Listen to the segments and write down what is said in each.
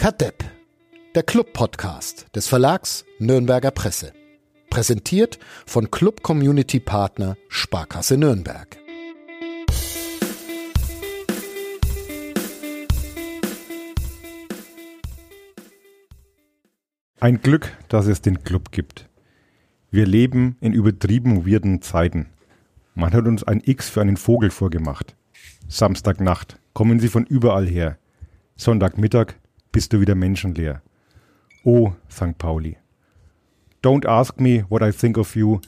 Kadepp, der Club-Podcast des Verlags Nürnberger Presse. Präsentiert von Club-Community-Partner Sparkasse Nürnberg. Ein Glück, dass es den Club gibt. Wir leben in übertrieben weirden Zeiten. Man hat uns ein X für einen Vogel vorgemacht. Samstagnacht kommen sie von überall her. Sonntagmittag bist du wieder menschenleer. Oh, St. Pauli. Don't ask me what I think of you.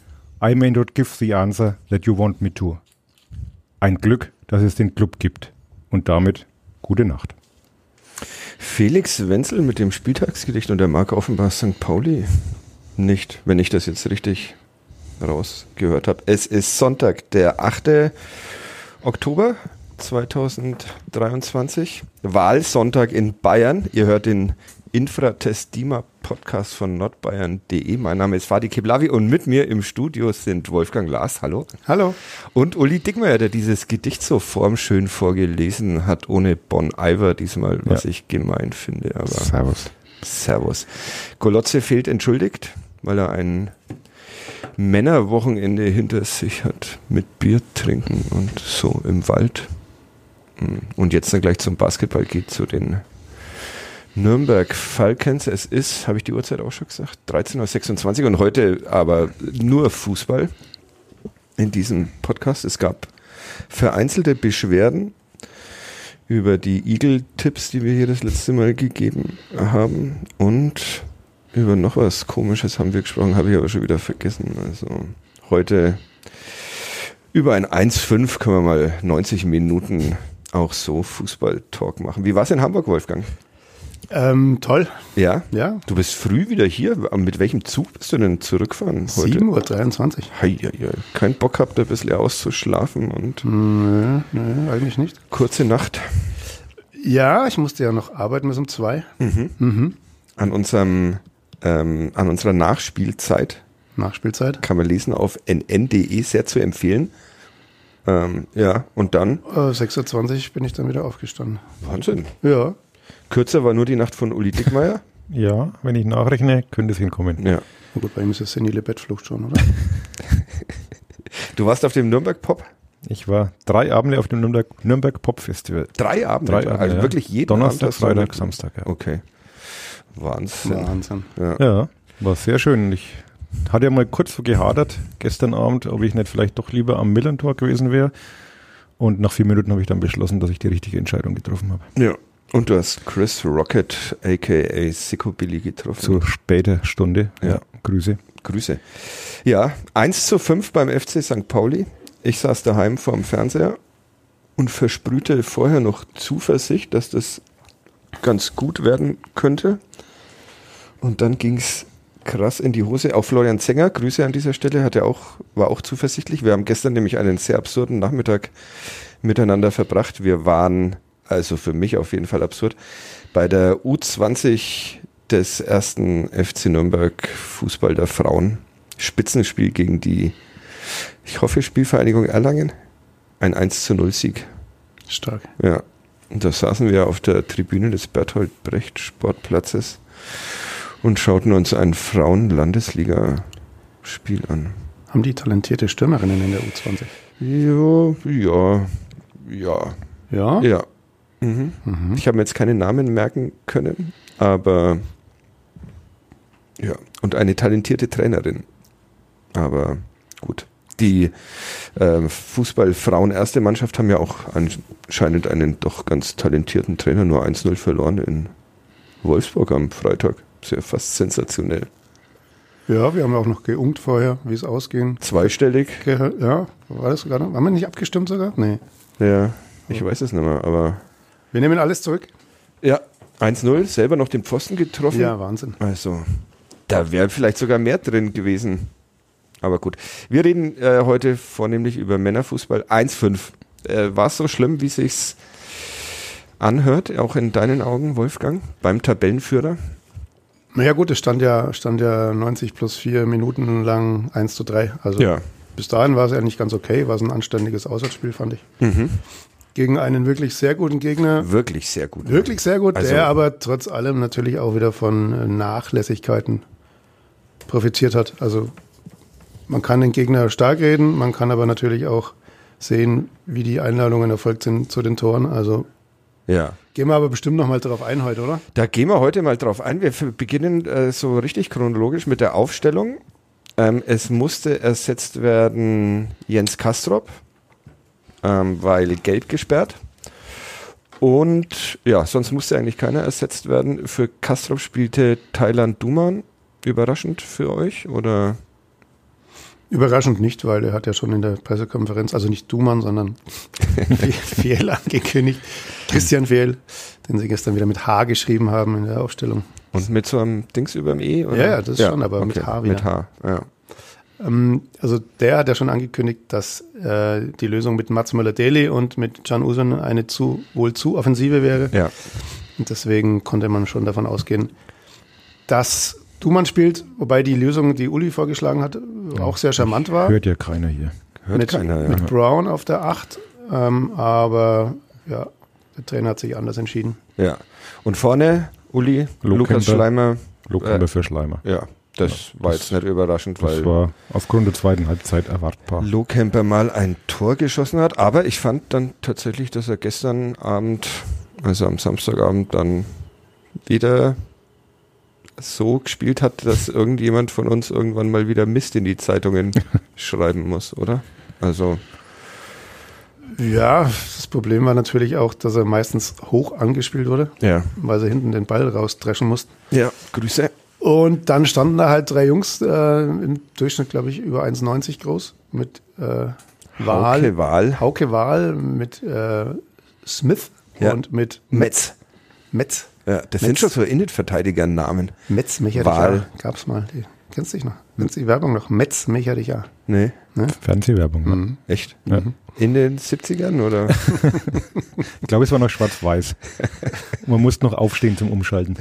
I may not give the answer that you want me to. Ein Glück, dass es den Club gibt. Und damit gute Nacht. Felix Wenzel mit dem Spieltagsgedicht und der Marke offenbar St. Pauli nicht, wenn ich das jetzt richtig rausgehört habe. Es ist Sonntag, der 8. Oktober 2023. Wahlsonntag in Bayern. Ihr hört den Infratestima Podcast von nordbayern.de. Mein Name ist Fadi Keblavi und mit mir im Studio sind Wolfgang Lars, hallo. Hallo. Und Uli Dickmeyer, der dieses Gedicht so formschön vorgelesen hat, ohne Bon Iver diesmal, was Ja. ich gemein finde. Aber Servus. Servus. Golotze fehlt entschuldigt, weil er ein Männerwochenende hinter sich hat mit Bier trinken und so im Wald. Und jetzt dann gleich zum Basketball geht, zu den Nürnberg Falcons. Es ist, habe ich die Uhrzeit auch schon gesagt, 13.26 Uhr und heute aber nur Fußball in diesem Podcast. Es gab vereinzelte Beschwerden über die Eagle-Tipps, die wir hier das letzte Mal gegeben haben. Und über noch was Komisches haben wir gesprochen, habe ich aber schon wieder vergessen. Also heute über ein 1,5 können wir mal 90 Minuten auch so Fußball-Talk machen. Wie war es in Hamburg, Wolfgang? Ähm, toll. Ja? Ja. Du bist früh wieder hier. Mit welchem Zug bist du denn zurückfahren heute? 7.23 Uhr. Hei, hei, hei. Kein Bock habt, ein bisschen auszuschlafen und Nö, nö, eigentlich nicht. kurze Nacht. Ja, ich musste ja noch arbeiten bis um zwei. Mhm. An unserem, ähm, an unserer Nachspielzeit Nachspielzeit. kann man lesen auf nn.de, sehr zu empfehlen. Ähm, ja, und dann, Äh, 6.20 Uhr bin ich dann wieder aufgestanden. Wahnsinn. Ja. Kürzer war nur die Nacht von Uli Dickmeier. Ja, wenn ich nachrechne, könnte es hinkommen. ja. Na gut, bei ihm ist es senile Bettflucht schon, oder? Du warst auf dem Nürnberg Pop? Ich war drei Abende auf dem Nürnberg, Nürnberg Pop Festival. Drei Abende? Drei Abende, also ja. wirklich jeden Donnerstag, Abend Freitag, Samstag. Ja. Okay. Wahnsinn. Wahnsinn. Ja. ja, war sehr schön. Ich hatte ja mal kurz so gehadert gestern Abend, ob ich nicht vielleicht doch lieber am Millantor gewesen wäre. Und nach vier Minuten habe ich dann beschlossen, dass ich die richtige Entscheidung getroffen habe. ja. Und du hast Chris Rocket, aka Sicko Billy, getroffen. Zur später Stunde. Ja. Grüße. Grüße. Ja, 1 zu 5 beim FC St. Pauli. Ich saß daheim vorm Fernseher und versprühte vorher noch Zuversicht, dass das ganz gut werden könnte. Und dann ging es krass in die Hose. Auch Florian Zenger, Grüße an dieser Stelle, hat er auch, war auch zuversichtlich. Wir haben gestern nämlich einen sehr absurden Nachmittag miteinander verbracht. Wir waren, also für mich auf jeden Fall absurd, bei der U20 des ersten FC Nürnberg Fußball der Frauen. Spitzenspiel gegen die, ich hoffe, Spielvereinigung Erlangen. Ein 1 zu 0 Sieg. Stark. Ja. Und da saßen wir auf der Tribüne des Berthold Brecht Sportplatzes und schauten uns ein Frauen-Landesliga-Spiel an. Haben die talentierte Stürmerinnen in der U20? Ja, ja, ja, Ja. ja. Mhm. Mhm. Ich habe mir jetzt keine Namen merken können, aber ja, und eine talentierte Trainerin. Aber gut. Die äh, Fußball-Frauen-erste Mannschaft haben ja auch anscheinend einen doch ganz talentierten Trainer, nur 1-0 verloren in Wolfsburg am Freitag. Sehr fast sensationell. Ja, wir haben auch noch geungt vorher, wie es ausgehen. Zweistellig, Ja, war das sogar noch? Haben wir nicht abgestimmt sogar? Nee. ja, ich weiß es nicht mehr, aber Wir nehmen alles zurück. ja, 1-0, selber noch den Pfosten getroffen. Ja, Wahnsinn. Also, da wäre vielleicht sogar mehr drin gewesen. Aber gut. Wir reden äh, heute vornehmlich über Männerfußball 1-5. Äh, War es so schlimm, wie sich's anhört, auch in deinen Augen, Wolfgang, beim Tabellenführer? Naja gut, es stand ja, stand ja 90 plus 4 Minuten lang 1 zu 3. Also bis dahin war es eigentlich ganz okay, war es ein anständiges Auswärtsspiel, fand ich. Mhm. gegen einen wirklich sehr guten Gegner. Wirklich sehr gut. Wirklich sehr gut, Also- der aber trotz allem natürlich auch wieder von Nachlässigkeiten profitiert hat. Also man kann den Gegner stark reden, man kann aber natürlich auch sehen, wie die Einladungen erfolgt sind zu den Toren. Also Ja. Gehen wir aber bestimmt noch mal drauf ein heute, oder? Da gehen wir heute mal drauf ein. Wir beginnen äh, so richtig chronologisch mit der Aufstellung. Ähm, es musste ersetzt werden Jens Kastrop, ähm, weil gelb gesperrt. Und ja, sonst musste eigentlich keiner ersetzt werden. Für Kastrop spielte Thailand Duman. Überraschend für euch? Oder Überraschend nicht, weil er hat ja schon in der Pressekonferenz, also nicht Dumann, sondern Fehl angekündigt. Christian Fehl, den sie gestern wieder mit H geschrieben haben in der Aufstellung. und mit so einem Dings über dem E? Oder? Ja, ja, das schon, aber mit H wieder. Mit H, ja. Ähm, also der hat ja schon angekündigt, dass äh, die Lösung mit Mats Möller-Deli und mit Can Usun eine zu, wohl zu offensive wäre. ja. Und deswegen konnte man schon davon ausgehen, dass Dumann spielt, wobei die Lösung, die Uli vorgeschlagen hat, auch sehr charmant war. Hört ja keiner hier. Hört mit, keiner, ja. mit Brown auf der 8. Ähm, aber ja, der Trainer hat sich anders entschieden. ja. Und vorne Uli, Lohkemper. Lukas Schleimer. Lokemper Äh, für Schleimer. Ja, das war jetzt nicht überraschend, Das weil war aufgrund der zweiten Halbzeit erwartbar. Lohkemper mal ein Tor geschossen hat. Aber ich fand dann tatsächlich, dass er gestern Abend, also am Samstagabend, dann wieder so gespielt hat, dass irgendjemand von uns irgendwann mal wieder Mist in die Zeitungen schreiben muss, oder? Also, Ja, das Problem war natürlich auch, dass er meistens hoch angespielt wurde, ja. weil sie hinten den Ball rausdreschen mussten. Ja, Grüße. Und dann standen da halt drei Jungs, äh, im Durchschnitt, glaube ich, über 1,90 groß, mit äh, Wahl, Hauke Wahl. Hauke Wahl, mit äh, Smith Ja. und mit Metz. Metz. Ja, das sind Metz. schon so Innenverteidiger-Namen. Metz Mecher Wahl. Gab's mal. Die, kennst du dich noch? Kennst du die Werbung noch? Metz Mecher Nee, Fernsehwerbung. Mhm. ne? echt? Ja. In den 70ern oder? Ich glaube, es war noch schwarz-weiß. Man musste noch aufstehen zum Umschalten.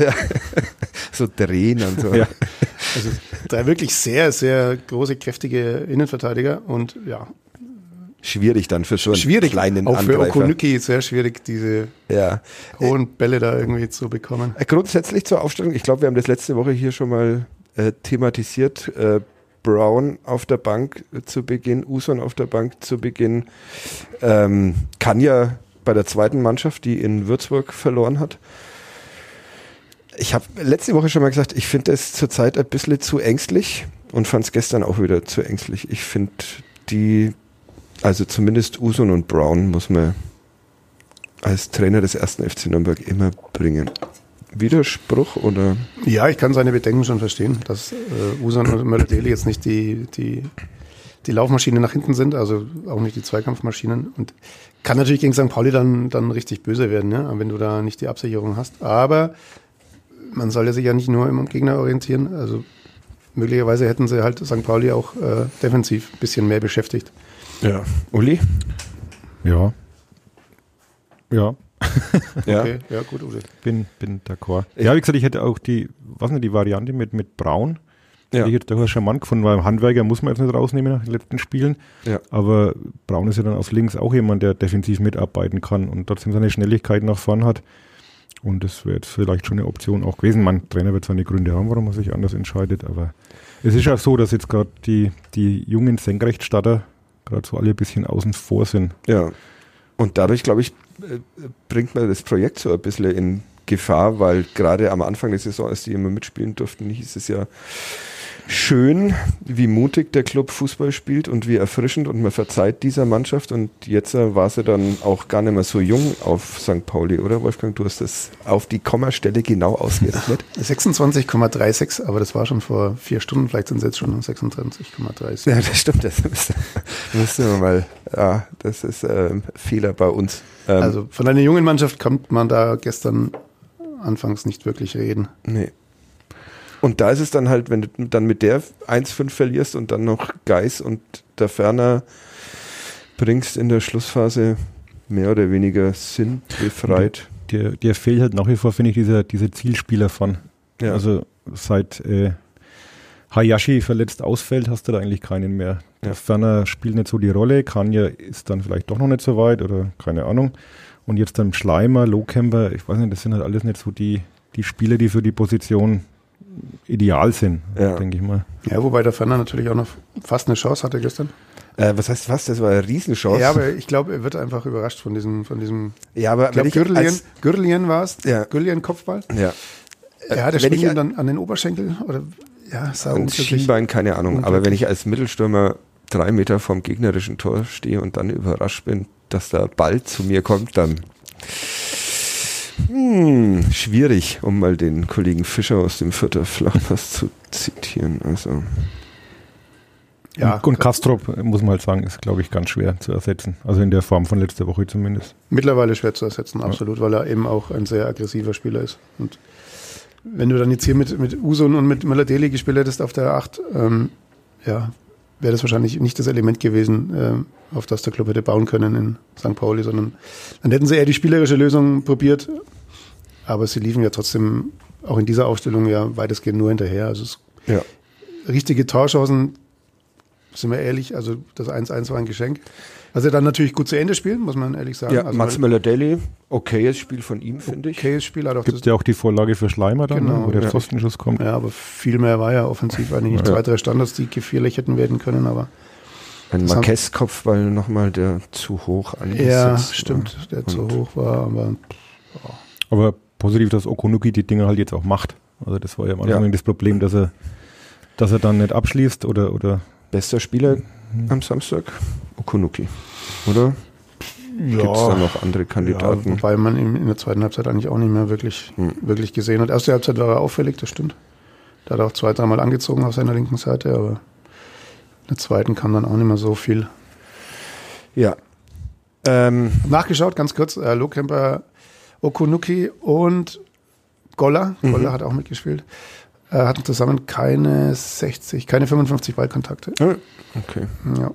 so drehen und so. Ja. Also drei wirklich sehr, sehr große, kräftige Innenverteidiger und ja, Schwierig dann für so einen schwierig. kleinen Auch für Angreifer. Okonüki sehr schwierig, diese Ja. hohen Bälle da irgendwie zu bekommen. Äh, Grundsätzlich zur Aufstellung, ich glaube, wir haben das letzte Woche hier schon mal äh, thematisiert. Äh, Brown auf der Bank äh, zu Beginn, Uson auf der Bank zu Beginn. Ähm, kann ja bei der zweiten Mannschaft, die in Würzburg verloren hat. Ich habe letzte Woche schon mal gesagt, ich finde es zurzeit ein bisschen zu ängstlich und fand es gestern auch wieder zu ängstlich. Ich finde die, also zumindest Uson und Brown muss man als Trainer des ersten FC Nürnberg immer bringen. Widerspruch oder? Ja, ich kann seine Bedenken schon verstehen, dass äh, Usan und Möller-Deli jetzt nicht die, die, die Laufmaschine nach hinten sind, also auch nicht die Zweikampfmaschinen. Und kann natürlich gegen St. Pauli dann, dann richtig böse werden, ja, wenn du da nicht die Absicherung hast. Aber man soll ja sich ja nicht nur im Gegner orientieren. Also möglicherweise hätten sie halt St. Pauli auch äh, defensiv ein bisschen mehr beschäftigt. Ja. Uli? Ja. Ja, Ja. Okay, ja, gut, Uwe. bin, bin d'accord. Ja, wie gesagt, ich hätte auch die, was nicht, die Variante mit, mit Braun. Ja. Ich hätte durchaus charmant gefunden, weil Handwerker muss man jetzt nicht rausnehmen nach den letzten Spielen. Ja. Aber Braun ist ja dann auf links auch jemand, der defensiv mitarbeiten kann und trotzdem seine Schnelligkeit nach vorn hat. Und das wäre jetzt vielleicht schon eine Option auch gewesen. Mein Trainer wird seine Gründe haben, warum er sich anders entscheidet, aber es ist ja so, dass jetzt gerade die, die jungen Senkrechtstarter gerade alle ein bisschen außen vor sind. Ja. Und dadurch, glaube ich, äh, bringt man das Projekt so ein bisschen in Gefahr, weil gerade am Anfang der Saison, als die immer mitspielen durften, hieß es ja schön, wie mutig der Club Fußball spielt und wie erfrischend und man verzeiht dieser Mannschaft und jetzt äh, war sie dann auch gar nicht mehr so jung auf St. Pauli, oder Wolfgang? Du hast das auf die Kommastelle genau ausgerechnet. 26,36, aber das war schon vor vier Stunden, vielleicht sind es jetzt schon 26,36. Ja, das stimmt, das müsste, müsste man mal, ja, das ist ähm, Fehler bei uns. Ähm, Also von einer jungen Mannschaft konnte man da gestern anfangs nicht wirklich reden. Nee. Und da ist es dann halt, wenn du dann mit der 1-5 verlierst und dann noch Geis und der Ferner bringst in der Schlussphase mehr oder weniger sinnbefreit. Der, der fehlt halt nach wie vor, finde ich, dieser, dieser Zielspieler von. Ja. Also seit, äh, Hayashi verletzt ausfällt, hast du da eigentlich keinen mehr. Ja. Der Ferner spielt nicht so die Rolle, Kanya ist dann vielleicht doch noch nicht so weit oder keine Ahnung. Und jetzt dann Schleimer, Lowcamper, ich weiß nicht, das sind halt alles nicht so die, die Spieler, die für die Position ideal sind, Ja. denke ich mal. Ja, wobei der Ferner natürlich auch noch fast eine Chance hatte gestern. Äh, was heißt was? Das war eine Riesenchance. Ja, aber ich glaube, er wird einfach überrascht von diesem, von diesem, ja, aber ich glaube, wenn ich Gürtelien, als, Gürtelien war es, Ja. Gürtelien-Kopfball. ja, Ja, der wenn ich dann an den Oberschenkel oder, ja, sah ein unglücklich. Schienbein, keine Ahnung. Aber wenn ich als Mittelstürmer drei Meter vom gegnerischen Tor stehe und dann überrascht bin, dass der Ball zu mir kommt, dann hm, schwierig, um mal den Kollegen Fischer aus dem Vierter Flachpass zu zitieren. Also Ja, und, und Kastrop, muss man halt sagen, ist, glaube ich, ganz schwer zu ersetzen. Also in der Form von letzter Woche zumindest. mittlerweile schwer zu ersetzen, absolut, weil er eben auch ein sehr aggressiver Spieler ist. Und wenn du dann jetzt hier mit, mit Usun und mit Möller-Deli gespielt hättest auf der 8, ähm, ja, wäre das wahrscheinlich nicht das Element gewesen, ähm, auf das der Club hätte bauen können in St. Pauli, sondern dann hätten sie eher die spielerische Lösung probiert. Aber sie liefen ja trotzdem auch in dieser Aufstellung ja weitestgehend nur hinterher. Also es, ja. richtige Torchancen, sind wir ehrlich, also das 1-1 war ein Geschenk. Was er dann natürlich gut zu Ende spielen, muss man ehrlich sagen. Ja, also Mats Möller-Daly, okayes Spiel von ihm, finde ich. okayes Spiel hat auch Gibt ja auch die Vorlage für Schleimer dann, Genau, ne, wo der ja. Pfostenschuss kommt. Ja, aber viel mehr war ja offensiv eigentlich nicht. Ja. Zwei, drei Standards, die gefährlich hätten werden können, aber. Ein Das haben- Marquez-Kopfball nochmal, der zu hoch angesetzt Ja, war. stimmt, der zu hoch war, aber Aber positiv, dass Okunuki die Dinger halt jetzt auch macht. Also das war ja am Anfang Ja. das Problem, dass er, dass er dann nicht abschließt oder, oder Bester Spieler am Samstag? Okunuki, oder? Gibt es da noch andere ja, Kandidaten? wobei man ihn in der zweiten Halbzeit eigentlich auch nicht mehr wirklich, Hm. wirklich gesehen hat. Erste Halbzeit war er auffällig, das stimmt. Da hat er auch zwei, dreimal angezogen auf seiner linken Seite, aber in der zweiten kam dann auch nicht mehr so viel. ja. Ähm, Nachgeschaut, ganz kurz, äh, Lohkemper, Okunuki und Goller, Mhm. Goller hat auch mitgespielt, hatten zusammen keine 60, keine 55 Ballkontakte. okay, Ja.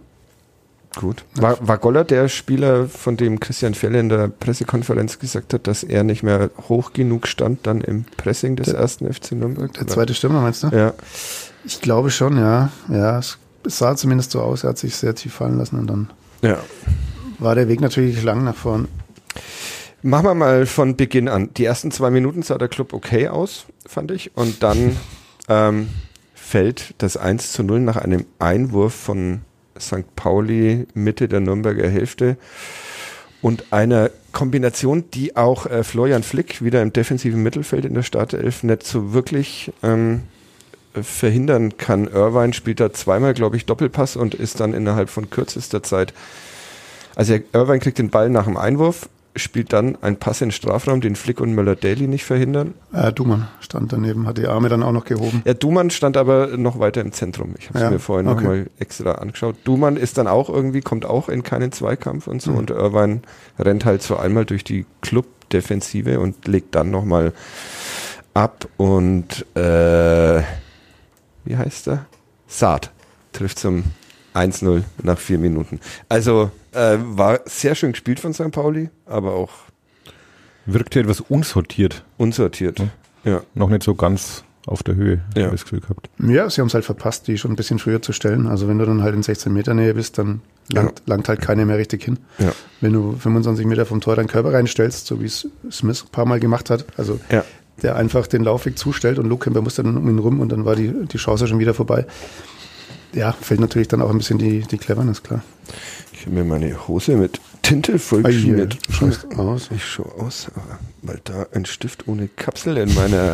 gut. War, war Goller der Spieler, von dem Christian Felle in der Pressekonferenz gesagt hat, dass er nicht mehr hoch genug stand dann im Pressing des Der- ersten FC Nürnberg? Der zweite Stürmer, meinst du? Ja, Ich glaube schon, ja. Ja, es, es sah zumindest so aus, er hat sich sehr tief fallen lassen und dann ja. war der Weg natürlich lang nach vorn. Machen wir mal von Beginn an. Die ersten zwei Minuten sah der Club okay aus, fand ich. Und dann ähm, fällt das 1 zu 0 nach einem Einwurf von St. Pauli Mitte der Nürnberger Hälfte und einer Kombination, die auch äh, Florian Flick wieder im defensiven Mittelfeld in der Startelf nicht so wirklich ähm, äh, verhindern kann. Irvine spielt da zweimal, glaube ich, Doppelpass und ist dann innerhalb von kürzester Zeit also Irvine kriegt den Ball nach dem Einwurf, spielt dann einen Pass in den Strafraum, den Flick und Möller-Daly nicht verhindern. Äh, Dumann stand daneben, hat die Arme dann auch noch gehoben. Ja, Dumann stand aber noch weiter im Zentrum. Ich habe es Ja, mir vorhin okay. nochmal extra angeschaut. Dumann ist dann auch irgendwie, kommt auch in keinen Zweikampf und so. Mhm. Und Irvine rennt halt so einmal durch die Club-Defensive und legt dann nochmal ab. Und äh, wie heißt er? Saad trifft zum 1-0 nach vier Minuten. Also äh, war sehr schön gespielt von St. Pauli, aber auch wirkte etwas unsortiert. unsortiert. Mhm. Ja. Noch nicht so ganz auf der Höhe, Ja. habe ich das Gefühl gehabt. Ja, sie haben es halt verpasst, die schon ein bisschen früher zu stellen. Also wenn du dann halt in 16 Meter Nähe bist, dann langt, langt halt keiner mehr richtig hin. Ja. Wenn du 25 Meter vom Tor deinen Körper reinstellst, so wie es Smith ein paar Mal gemacht hat, also Ja. der einfach den Laufweg zustellt und Luke Kemper musste dann um ihn rum und dann war die, die Chance schon wieder vorbei. Ja, fällt natürlich dann auch ein bisschen die, die Cleverness, klar. Ich habe mir meine Hose mit Tinte vollgeschmiert. schaust aus. Ich schaue aus, weil da ein Stift ohne Kapsel in meiner,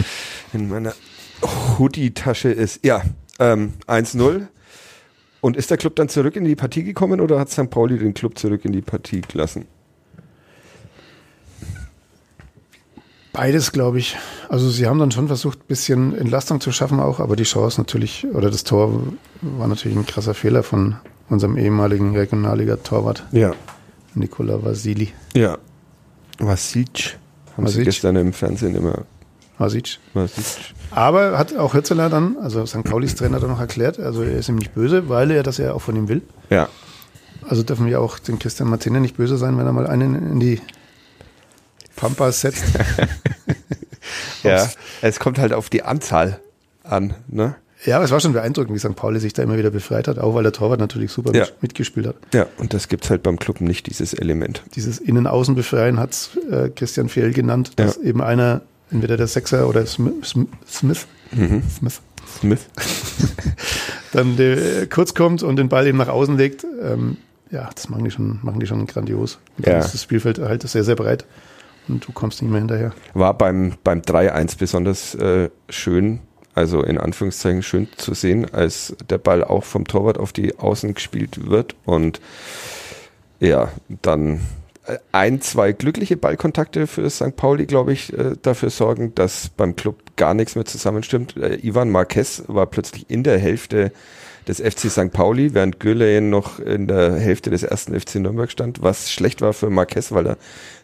in meiner Hoodie-Tasche ist. Ja, ähm, 1-0. Und ist der Club dann zurück in die Partie gekommen oder hat St. Pauli den Club zurück in die Partie gelassen? Beides, glaube ich. Also sie haben dann schon versucht, ein bisschen Entlastung zu schaffen auch, aber die Chance natürlich, oder das Tor war natürlich ein krasser Fehler von unserem ehemaligen Regionalliga-Torwart Ja. Nikola Vasili. Ja. Vasic. Haben sie Vasic. gestern im Fernsehen immer Vasic. Vasic. Aber hat auch Hürzeler dann, also St. Paulis Trainer dann noch erklärt, also er ist ihm nicht böse, weil er das ja auch von ihm will. Ja. Also dürfen wir auch dem Christian Martine nicht böse sein, wenn er mal einen in die Pampas setzt. Ja. Es kommt halt auf die Anzahl an, ne? Ja, aber es war schon beeindruckend, wie St. Pauli sich da immer wieder befreit hat, auch weil der Torwart natürlich super Ja. mitgespielt hat. Ja, und das gibt's halt beim Club nicht, dieses Element. Dieses Innen-Außen-Befreien hat äh, Christian Fehl genannt, dass Ja. eben einer, entweder der Sechser oder Smith, Smith, Mhm. Smith Smith. dann der, kurz kommt und den Ball eben nach außen legt. Ähm, ja, das machen die schon, machen die schon grandios. Und Ja. ist das Spielfeld halt sehr, sehr breit und du kommst nicht mehr hinterher. War beim, beim 3-1 besonders äh, schön, also in Anführungszeichen schön zu sehen, als der Ball auch vom Torwart auf die Außen gespielt wird und ja, dann äh, ein, zwei glückliche Ballkontakte für St. Pauli, glaube ich, äh, dafür sorgen, dass beim Club gar nichts mehr zusammenstimmt. Äh, Ivan Marquez war plötzlich in der Hälfte des FC St. Pauli, während Güleyen noch in der Hälfte des ersten FC Nürnberg stand, was schlecht war für Marquez, weil er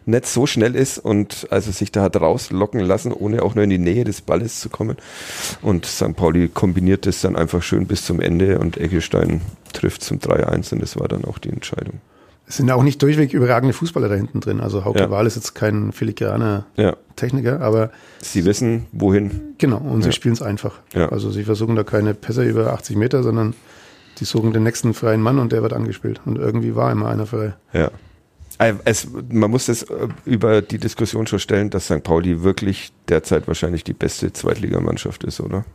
nicht so schnell ist und also sich da hat rauslocken lassen, ohne auch nur in die Nähe des Balles zu kommen. Und St. Pauli kombiniert das dann einfach schön bis zum Ende und Eggestein trifft zum 3-1 und das war dann auch die Entscheidung. Es sind auch nicht durchweg überragende Fußballer da hinten drin. Also Hauke Ja. Wahl ist jetzt kein filigraner Ja, Techniker, aber sie wissen, wohin. genau, und sie Ja. spielen es einfach. Also sie versuchen da keine Pässe über 80 Meter, sondern die suchen den nächsten freien Mann und der wird angespielt. Und irgendwie war immer einer frei. Ja. Äh, Es, man muss das äh, über die Diskussion schon stellen, dass St. Pauli wirklich derzeit wahrscheinlich die beste Zweitligamannschaft ist, oder?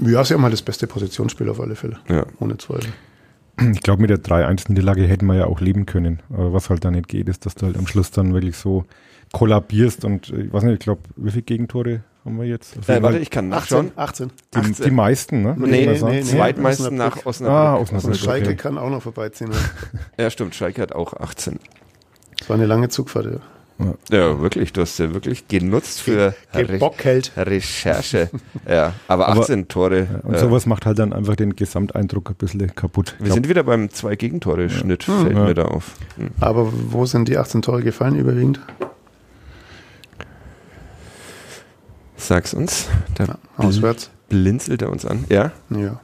Ja, sie haben halt das beste Positionsspiel auf alle Fälle. Ja. Ohne Zweifel. Ich glaube, mit der 3-1-Niederlage hätten wir ja auch leben können. Aber was halt da nicht geht, ist, dass du halt am Schluss dann wirklich so kollabierst und äh, ich weiß nicht, ich glaube, wie viele Gegentore haben wir jetzt? Auf Äh, warte, ich kann nachschauen. 18. 18. die, 18. die meisten, ne? Nee, nee, nee. Zweitmeisten nach Osnabrück. Osnabrück. Ah, Und Osnabrück. Schalke okay. kann auch noch vorbeiziehen. Ja, stimmt. Schalke hat auch 18. Das war eine lange Zugfahrt. Ja. Ja, wirklich. Du hast ja wirklich genutzt für Re Gebockhält. Recherche. ja, aber Aber- 18 Tore. Ja, Und äh, sowas macht halt dann einfach den Gesamteindruck ein bisschen kaputt. Wir glaub, sind wieder beim Zwei-Gegentore-Schnitt, fällt Ja. mir da auf. Hm. Aber wo sind die 18 Tore gefallen überwiegend? Sag's uns. Da Ja, auswärts. blinzelt er uns an. Ja, Ja.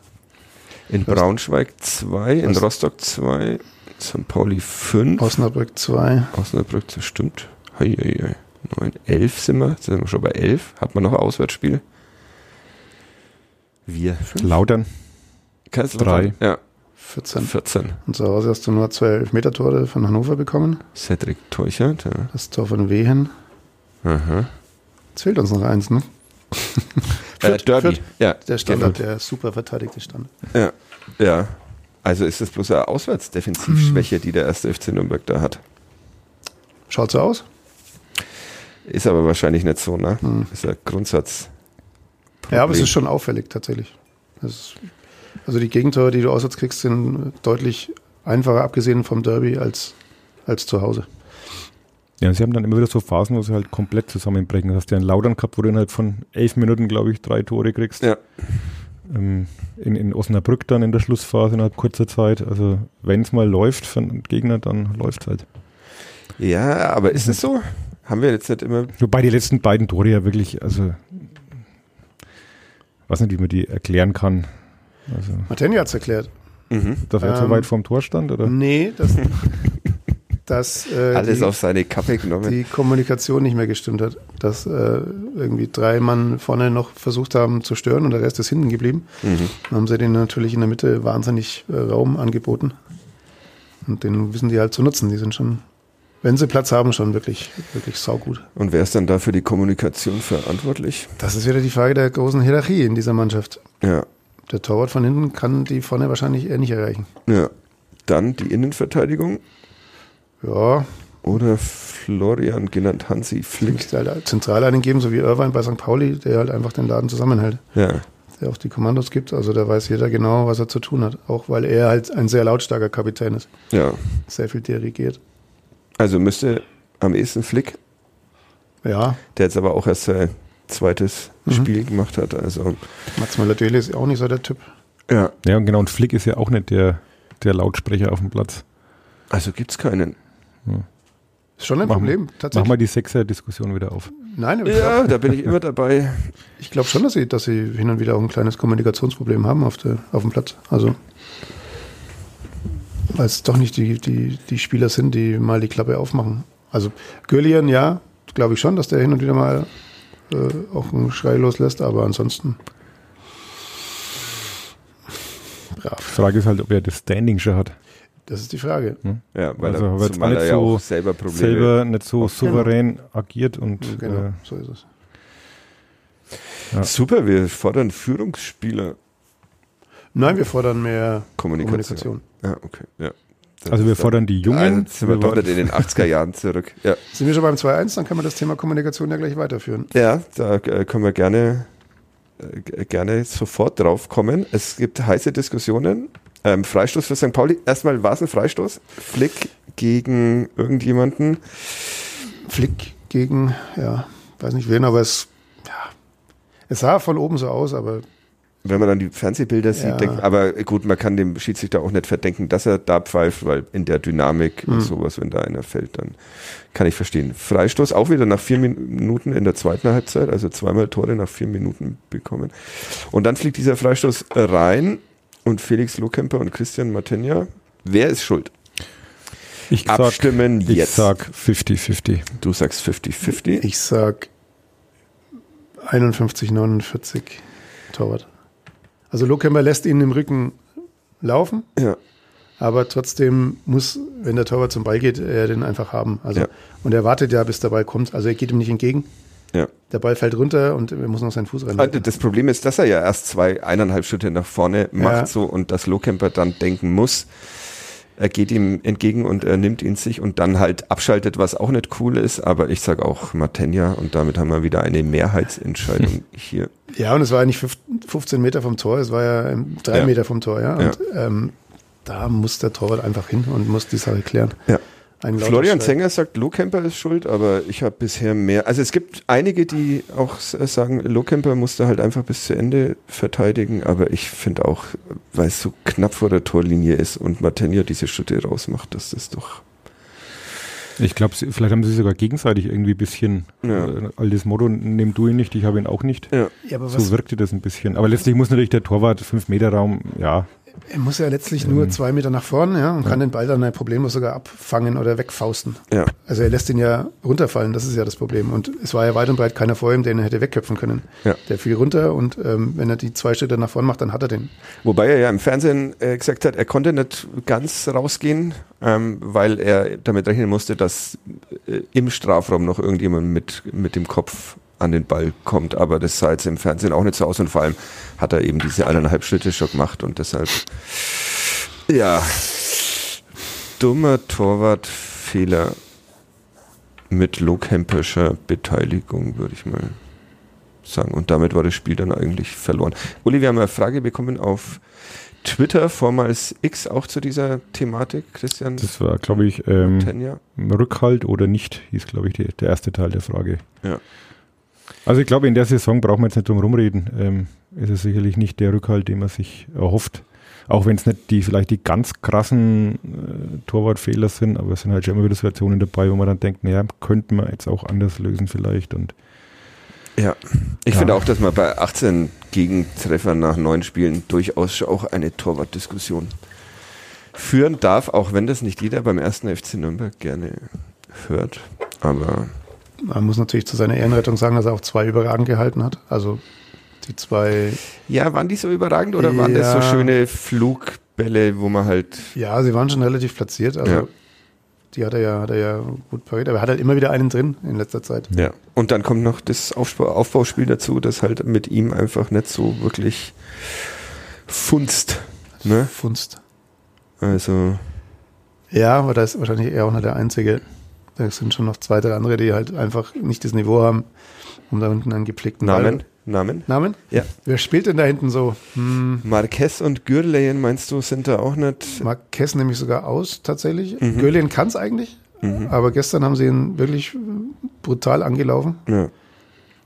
in Braunschweig 2, in? Rostock 2, St. Pauli 5. Osnabrück 2. Osnabrück, das stimmt. Hei, hei, hei. 9, 11 sind wir. Jetzt sind wir schon bei 11. Hat man noch ein Auswärtsspiel? Wir. Lautern. Kaiserslautern. Ja, 14. 14. Und zu Hause hast du nur zwei Elfmeter-Tore von Hannover bekommen. Cedric Teuchert. Ja. Das Tor von Wehen. Aha. Jetzt fehlt uns noch eins, ne? Äh, Fürth, Derby. Fürth. Ja, Der Standard, der super verteidigte Stand. ja, ja. Also ist es bloß eine Auswärtsdefensivschwäche, die der erste FC Nürnberg da hat. Schaut so aus? Ist aber wahrscheinlich nicht so, ne? Hm. Ist ein Grundsatz. Ja, aber es ist schon auffällig tatsächlich. Ist, also die Gegentore, die du auswärts kriegst, sind deutlich einfacher, abgesehen vom Derby, als, als zu Hause. Ja, sie haben dann immer wieder so Phasen, wo sie halt komplett zusammenbrechen. Du hast ja einen Lautern gehabt, wo du innerhalb von elf Minuten, glaube ich, drei Tore kriegst. Ja. Ähm, in, in Osnabrück dann in der Schlussphase innerhalb kurzer Zeit. Also wenn es mal läuft für einen Gegner, dann läuft es halt. Ja, aber ist es so? Haben wir jetzt nicht immer. Wobei die letzten beiden Tore ja wirklich, also weiß nicht, wie man die erklären kann. Also, Martini hat es erklärt. Mhm. dass er Ähm, weit vom Tor stand, oder? Nee, dass, dass äh, Alles die, auf seine Kappe genommen. die Kommunikation nicht mehr gestimmt hat. Dass äh, irgendwie drei Mann vorne noch versucht haben zu stören und der Rest ist hinten geblieben. Mhm. Dann haben sie denen natürlich in der Mitte wahnsinnig äh, Raum angeboten. Und den wissen die halt zu nutzen. Die sind schon, wenn sie Platz haben, schon wirklich, wirklich saugut. Und wer ist dann da für die Kommunikation verantwortlich? Das ist wieder die Frage der großen Hierarchie in dieser Mannschaft. Ja, Der Torwart von hinten kann die vorne wahrscheinlich eher nicht erreichen. ja. Dann die Innenverteidigung Ja, oder Florian, genannt Hansi Flick. halt zentral einen geben, so wie Irvine bei St. Pauli, der halt einfach den Laden zusammenhält. Ja, Der auch die Kommandos gibt. Also da weiß jeder genau, was er zu tun hat. Auch weil er halt ein sehr lautstarker Kapitän ist. ja. Sehr viel dirigiert. Also müsste am ehesten Flick, Ja, der jetzt aber auch erst sein zweites Mhm. Spiel gemacht hat. Also Mats Möller-Dele ist auch nicht so der Typ. ja, Ja, und genau, und Flick ist ja auch nicht der, der Lautsprecher auf dem Platz. also gibt's keinen. Ist schon ein Machen- Problem, Mach tatsächlich. mal die Sechser-Diskussion wieder auf. Nein, ich Ja, glaube da bin ich immer dabei. glaub schon, dass sie, dass sie hin und wieder auch ein kleines Kommunikationsproblem haben auf, der, auf dem Platz. Also, weil es doch nicht die, die, die Spieler sind, die mal die Klappe aufmachen. Also, Göllian, ja, glaube ich schon, dass der hin und wieder mal äh, auch einen Schrei loslässt, aber ansonsten Frage ist halt, ob er das Standing schon hat. Das ist die Frage. Ja, weil Also, er, jetzt zumal nicht er ja so auch selber Probleme Selber nicht so Genau. souverän agiert und Genau, äh, so ist es. Ja. Super, wir fordern Führungsspieler. Nein, wir fordern mehr Kommunikation. Kommunikation. Ja, okay. Ja. Das also wir fordern die Ah, Jungen. jetzt sind wir nicht in den 80er Jahren zurück. Ja, Sind wir schon beim 2-1, dann können wir das Thema Kommunikation ja gleich weiterführen. ja da äh, können wir gerne, äh, gerne sofort drauf kommen. Es gibt heiße Diskussionen. Ähm, Freistoß für St. Pauli. Erstmal war es ein Freistoß. Flick gegen irgendjemanden. Flick gegen, ja, weiß nicht wen, aber es, ja, es sah von oben so aus, aber Wenn man dann die Fernsehbilder sieht, Ja. denkt, aber gut, man kann dem Schiedsrichter auch nicht verdenken, dass er da pfeift, weil in der Dynamik und Mhm. sowas, wenn da einer fällt, dann kann ich verstehen. Freistoß auch wieder nach vier Minuten in der zweiten Halbzeit, also zweimal Tore nach vier Minuten bekommen. Und dann fliegt dieser Freistoß rein und Felix Lohkemper und Christian Martenja. Wer ist schuld? ich sag, Abstimmen ich jetzt. sag 50-50. Du sagst 50-50. ich sag 51, 49 Torwart. Also Lohkemper lässt ihn im Rücken laufen, Ja, aber trotzdem muss, wenn der Torwart zum Ball geht, er den einfach haben. Also, Ja. Und er wartet ja, bis der Ball kommt. Also er geht ihm nicht entgegen. ja. Der Ball fällt runter und er muss noch seinen Fuß rein. Das Problem ist, dass er ja erst zwei, eineinhalb Schritte nach vorne macht Ja. so und dass Lohkemper dann denken muss, er geht ihm entgegen und er nimmt ihn sich und dann halt abschaltet, was auch nicht cool ist, aber ich sag auch Martenja und damit haben wir wieder eine Mehrheitsentscheidung hier. Ja, und es war ja nicht fünf- 15 Meter vom Tor, es war ja drei Ja. Meter vom Tor, ja. Ja. Und ähm, da muss der Torwart einfach hin und muss die Sache klären. Ja. Florian. Zenger sagt, Lohkemper ist schuld, aber ich habe bisher mehr, also es gibt einige, die auch s- sagen, Lohkemper musste halt einfach bis zu Ende verteidigen, aber ich finde auch, weil es so knapp vor der Torlinie ist und Martenja diese Schritte rausmacht, dass das doch Ich glaube, vielleicht haben sie sogar gegenseitig irgendwie ein bisschen Ja. äh, altes Motto, nimm du ihn nicht, ich habe ihn auch nicht. Ja. Ja, aber was, So wirkte das ein bisschen. Aber letztlich muss natürlich der Torwart 5 Meter Raum, ja, er muss ja letztlich nur Ähm. zwei Meter nach vorne, ja, und kann den Ball dann ein problemlos sogar abfangen oder wegfausten. Ja. Also er lässt ihn ja runterfallen, das ist ja das Problem. Und es war ja weit und breit keiner vor ihm, den er hätte wegköpfen können. Ja. Der fiel runter und ähm, wenn er die zwei Schritte nach vorne macht, dann hat er den. Wobei er ja im Fernsehen äh, gesagt hat, er konnte nicht ganz rausgehen, ähm, weil er damit rechnen musste, dass äh, im Strafraum noch irgendjemand mit, mit dem Kopf an den Ball kommt. Aber das sah jetzt im Fernsehen auch nicht so aus und vor allem hat er eben diese eineinhalb Schritte schon gemacht und deshalb, ja, dummer Torwartfehler mit Lohkemperscher Beteiligung, würde ich mal sagen. Und damit war das Spiel dann eigentlich verloren. Uli, wir haben eine Frage bekommen auf Twitter, vormals X, auch zu dieser Thematik, Christian. das war, glaube ich, ähm. Rückhalt oder nicht, hieß, glaube ich, die, der erste Teil der Frage. Ja. Also ich glaube, in der Saison brauchen wir jetzt nicht drum rumreden. Ähm, ist es sicherlich nicht der Rückhalt, den man sich erhofft. Auch wenn es nicht die vielleicht die ganz krassen äh, Torwartfehler sind, aber es sind halt schon immer wieder Situationen dabei, wo man dann denkt, naja, könnten wir jetzt auch anders lösen vielleicht. Und Ja, ich Ja. finde auch, dass man bei 18 Gegentreffern nach neun Spielen durchaus auch eine Torwartdiskussion führen darf, auch wenn das nicht jeder beim ersten FC Nürnberg gerne hört. Aber Man muss natürlich zu seiner Ehrenrettung sagen, dass er auch zwei überragend gehalten hat. Also die zwei, ja, waren die so überragend oder waren das so Ja. schöne Flugbälle, wo man halt ja, sie waren schon relativ platziert. Also Ja. die hat er ja, hat er ja gut pariert. Aber er hat halt immer wieder einen drin in letzter Zeit. Ja. Und dann kommt noch das Aufbau Aufbauspiel dazu, das halt mit ihm einfach nicht so wirklich funzt. Ne? Funst. Also, Ja, aber da ist wahrscheinlich er auch nicht der Einzige. Da sind schon noch zwei, drei andere, die halt einfach nicht das Niveau haben, um da unten einen gepflegten Namen? Ball. Namen? Namen? Ja. Wer spielt denn da hinten so? Hm, Marquez und Gürleyen, meinst du, sind da auch nicht? Marquez nämlich sogar aus, tatsächlich. Mhm. Gölien kann es eigentlich, Mhm. aber gestern haben sie ihn wirklich brutal angelaufen. Ja.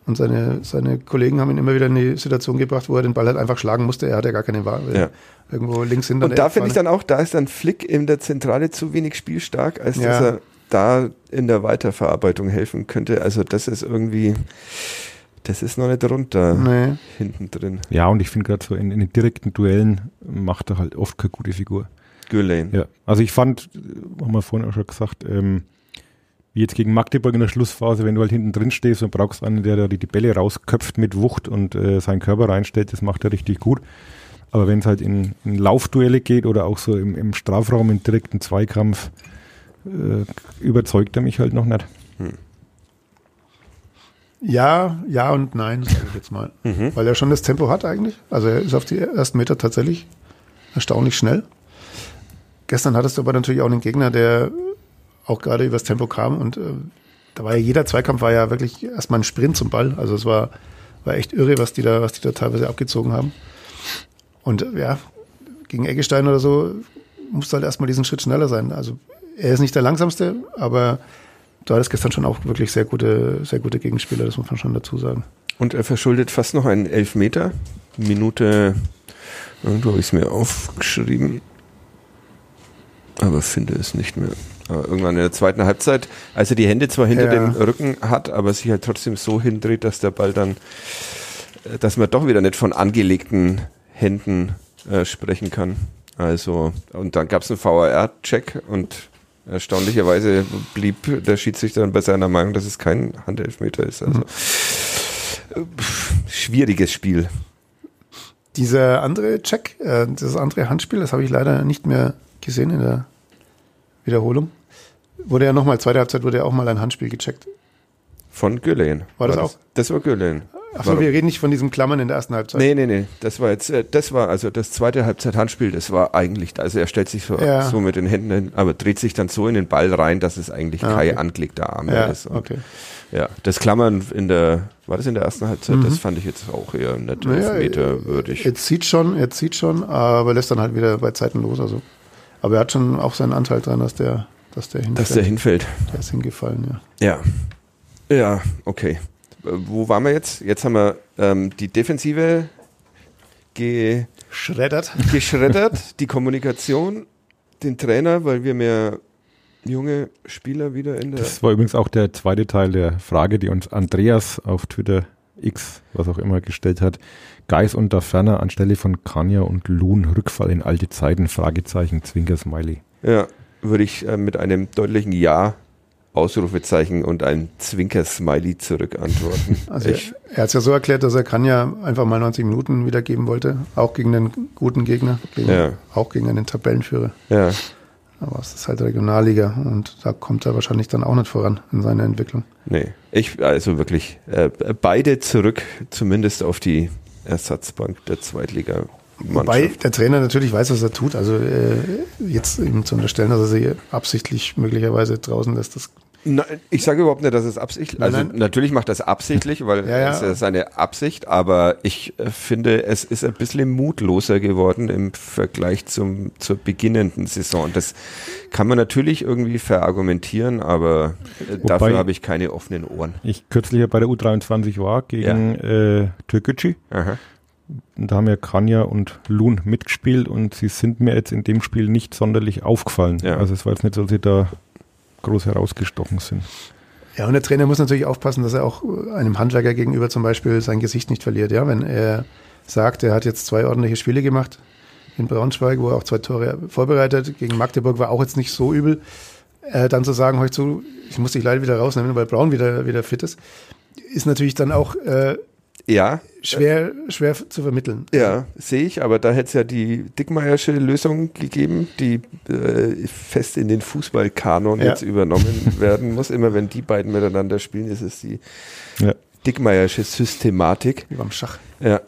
Und seine, seine Kollegen haben ihn immer wieder in die Situation gebracht, wo er den Ball halt einfach schlagen musste. Er hatte ja gar keine Wahl. Ja. Irgendwo links hinter Und da finde ich dann auch, da ist dann Flick in der Zentrale zu wenig spielstark, als Ja. dass er da in der Weiterverarbeitung helfen könnte. Also das ist irgendwie, das ist noch nicht runter Nee. hinten drin. ja, und ich finde gerade so in, in den direkten Duellen macht er halt oft keine gute Figur. Gürleyen. Ja, also ich fand, haben wir vorhin auch schon gesagt, ähm, wie jetzt gegen Magdeburg in der Schlussphase, wenn du halt hinten drin stehst und brauchst einen, der da die, die Bälle rausköpft mit Wucht und äh, seinen Körper reinstellt, das macht er richtig gut. Aber wenn es halt in, in, Laufduelle geht oder auch so im, im Strafraum, im direkten Zweikampf, äh, überzeugt er mich halt noch nicht. Hm. Ja, ja und nein, sage ich jetzt mal. Mhm. Weil er schon das Tempo hat eigentlich. Also er ist auf die ersten Meter tatsächlich erstaunlich schnell. Gestern hattest du aber natürlich auch einen Gegner, der auch gerade übers Tempo kam und äh, da war ja jeder Zweikampf war ja wirklich erstmal ein Sprint zum Ball. Also es war, war echt irre, was die da, was die da teilweise abgezogen haben. Und ja, gegen Eggestein oder so musste halt erstmal diesen Schritt schneller sein. Also er ist nicht der langsamste, aber du hattest gestern schon auch wirklich sehr gute, sehr gute Gegenspieler, das muss man schon dazu sagen. Und er verschuldet fast noch einen Elfmeter. Minute, irgendwo habe ich es mir aufgeschrieben, aber finde es nicht mehr. Aber irgendwann in der zweiten Halbzeit, als er die Hände zwar hinter ja. dem Rücken hat, aber sich halt trotzdem so hindreht, dass der Ball dann, äh, dass man doch wieder nicht von angelegten Händen äh, sprechen kann. Also, und dann gab es einen VAR-Check und erstaunlicherweise blieb der Schiedsrichter dann bei seiner Meinung, dass es kein Handelfmeter ist. Also, mhm. schwieriges Spiel. Dieser andere Check, äh, das andere Handspiel, das habe ich leider nicht mehr gesehen in der Wiederholung. Wurde ja nochmal, zweite Halbzeit wurde ja auch mal ein Handspiel gecheckt. Von Gülen. War das, war das auch? Das war Gülen. Achso, wir reden nicht von diesem Klammern in der ersten Halbzeit. Nee, nee, nee. Das war jetzt, äh, das war also das zweite Halbzeit-Handspiel, das war eigentlich, also er stellt sich so, ja. so mit den Händen hin, aber dreht sich dann so in den Ball rein, dass es eigentlich ah, okay. kein angelegter Arm ja, ist. Und okay. Ja, das Klammern in der, war das in der ersten Halbzeit? Mhm. Das fand ich jetzt auch eher nicht naja, Meter würdig. Jetzt sieht schon, jetzt sieht schon, aber lässt dann halt wieder bei Zeiten los, also. Aber er hat schon auch seinen Anteil dran, dass der, dass der hinfällt. Dass der hinfällt. Der ist hingefallen, ja. Ja. Ja, okay. Wo waren wir jetzt? Jetzt haben wir ähm, die Defensive geschreddert. geschreddert, die Kommunikation, den Trainer, weil wir mehr junge Spieler wieder in der. Das war übrigens auch der zweite Teil der Frage, die uns Andreas auf Twitter X, was auch immer, gestellt hat. Geis unter Ferner anstelle von Kanya und Loon Rückfall in alte Zeiten, Fragezeichen, Zwinker Smiley. Ja, würde ich äh, mit einem deutlichen Ja Ausrufezeichen und ein Zwinker-Smiley zurückantworten. Also ich, er hat es ja so erklärt, dass er Kanya einfach mal 90 Minuten wiedergeben wollte, auch gegen einen guten Gegner, gegen, ja. auch gegen einen Tabellenführer. Ja. Aber es ist halt Regionalliga und da kommt er wahrscheinlich dann auch nicht voran in seiner Entwicklung. Nee, ich, also wirklich, äh, beide zurück, zumindest auf die Ersatzbank der Zweitliga. Wobei der Trainer natürlich weiß, was er tut. Also äh, jetzt ihm zu unterstellen, dass er sie absichtlich möglicherweise draußen lässt, das na, ich sage überhaupt nicht, dass es absichtlich, also nein. natürlich macht das absichtlich, weil ja, ja. es ist seine Absicht, aber ich äh, finde, es ist ein bisschen mutloser geworden im Vergleich zum, zur beginnenden Saison. Das kann man natürlich irgendwie verargumentieren, aber äh, Wobei dafür habe ich keine offenen Ohren. Ich kürzlich bei der U23 war gegen ja. äh, Türkgücü. Da haben ja Kranja und Loon mitgespielt und sie sind mir jetzt in dem Spiel nicht sonderlich aufgefallen. Ja. Also es war jetzt nicht so, dass sie da groß herausgestochen sind. Ja, und der Trainer muss natürlich aufpassen, dass er auch einem Handwerker gegenüber zum Beispiel sein Gesicht nicht verliert. Ja, wenn er sagt, er hat jetzt zwei ordentliche Spiele gemacht in Braunschweig, wo er auch zwei Tore vorbereitet, gegen Magdeburg war auch jetzt nicht so übel, äh, dann zu sagen, heute zu, ich muss dich leider wieder rausnehmen, weil Braun wieder, wieder fit ist, ist natürlich dann auch äh, ja. Schwer, schwer zu vermitteln. Ja, sehe ich, aber da hätte es ja die Dickmeiersche Lösung gegeben, die äh, fest in den Fußballkanon ja. jetzt übernommen werden muss. Immer wenn die beiden miteinander spielen, ist es die ja. Dickmeiersche Systematik. Wie beim Schach. Ja.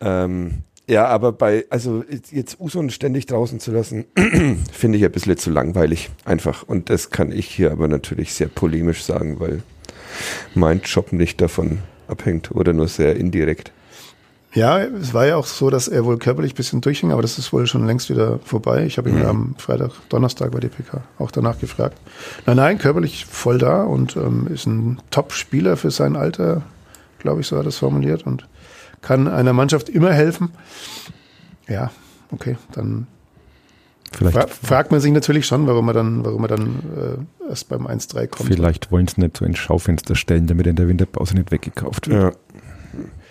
Ähm, ja, aber bei, also jetzt Usun ständig draußen zu lassen, finde ich ein bisschen zu langweilig. Einfach. Und das kann ich hier aber natürlich sehr polemisch sagen, weil mein Job nicht davon abhängt oder nur sehr indirekt. Ja, es war ja auch so, dass er wohl körperlich ein bisschen durchhing, aber das ist wohl schon längst wieder vorbei. Ich habe ihn mhm. am Freitag, Donnerstag bei DPK auch danach gefragt. Nein, nein, körperlich voll da und ähm, ist ein Top-Spieler für sein Alter, glaube ich, so hat er es formuliert und kann einer Mannschaft immer helfen. Ja, okay, dann Vielleicht Fra fragt man sich natürlich schon, warum er dann, warum er dann äh, erst beim 1-3 kommt. Vielleicht wollen sie nicht so ins Schaufenster stellen, damit er in der Winterpause nicht weggekauft wird. Ja.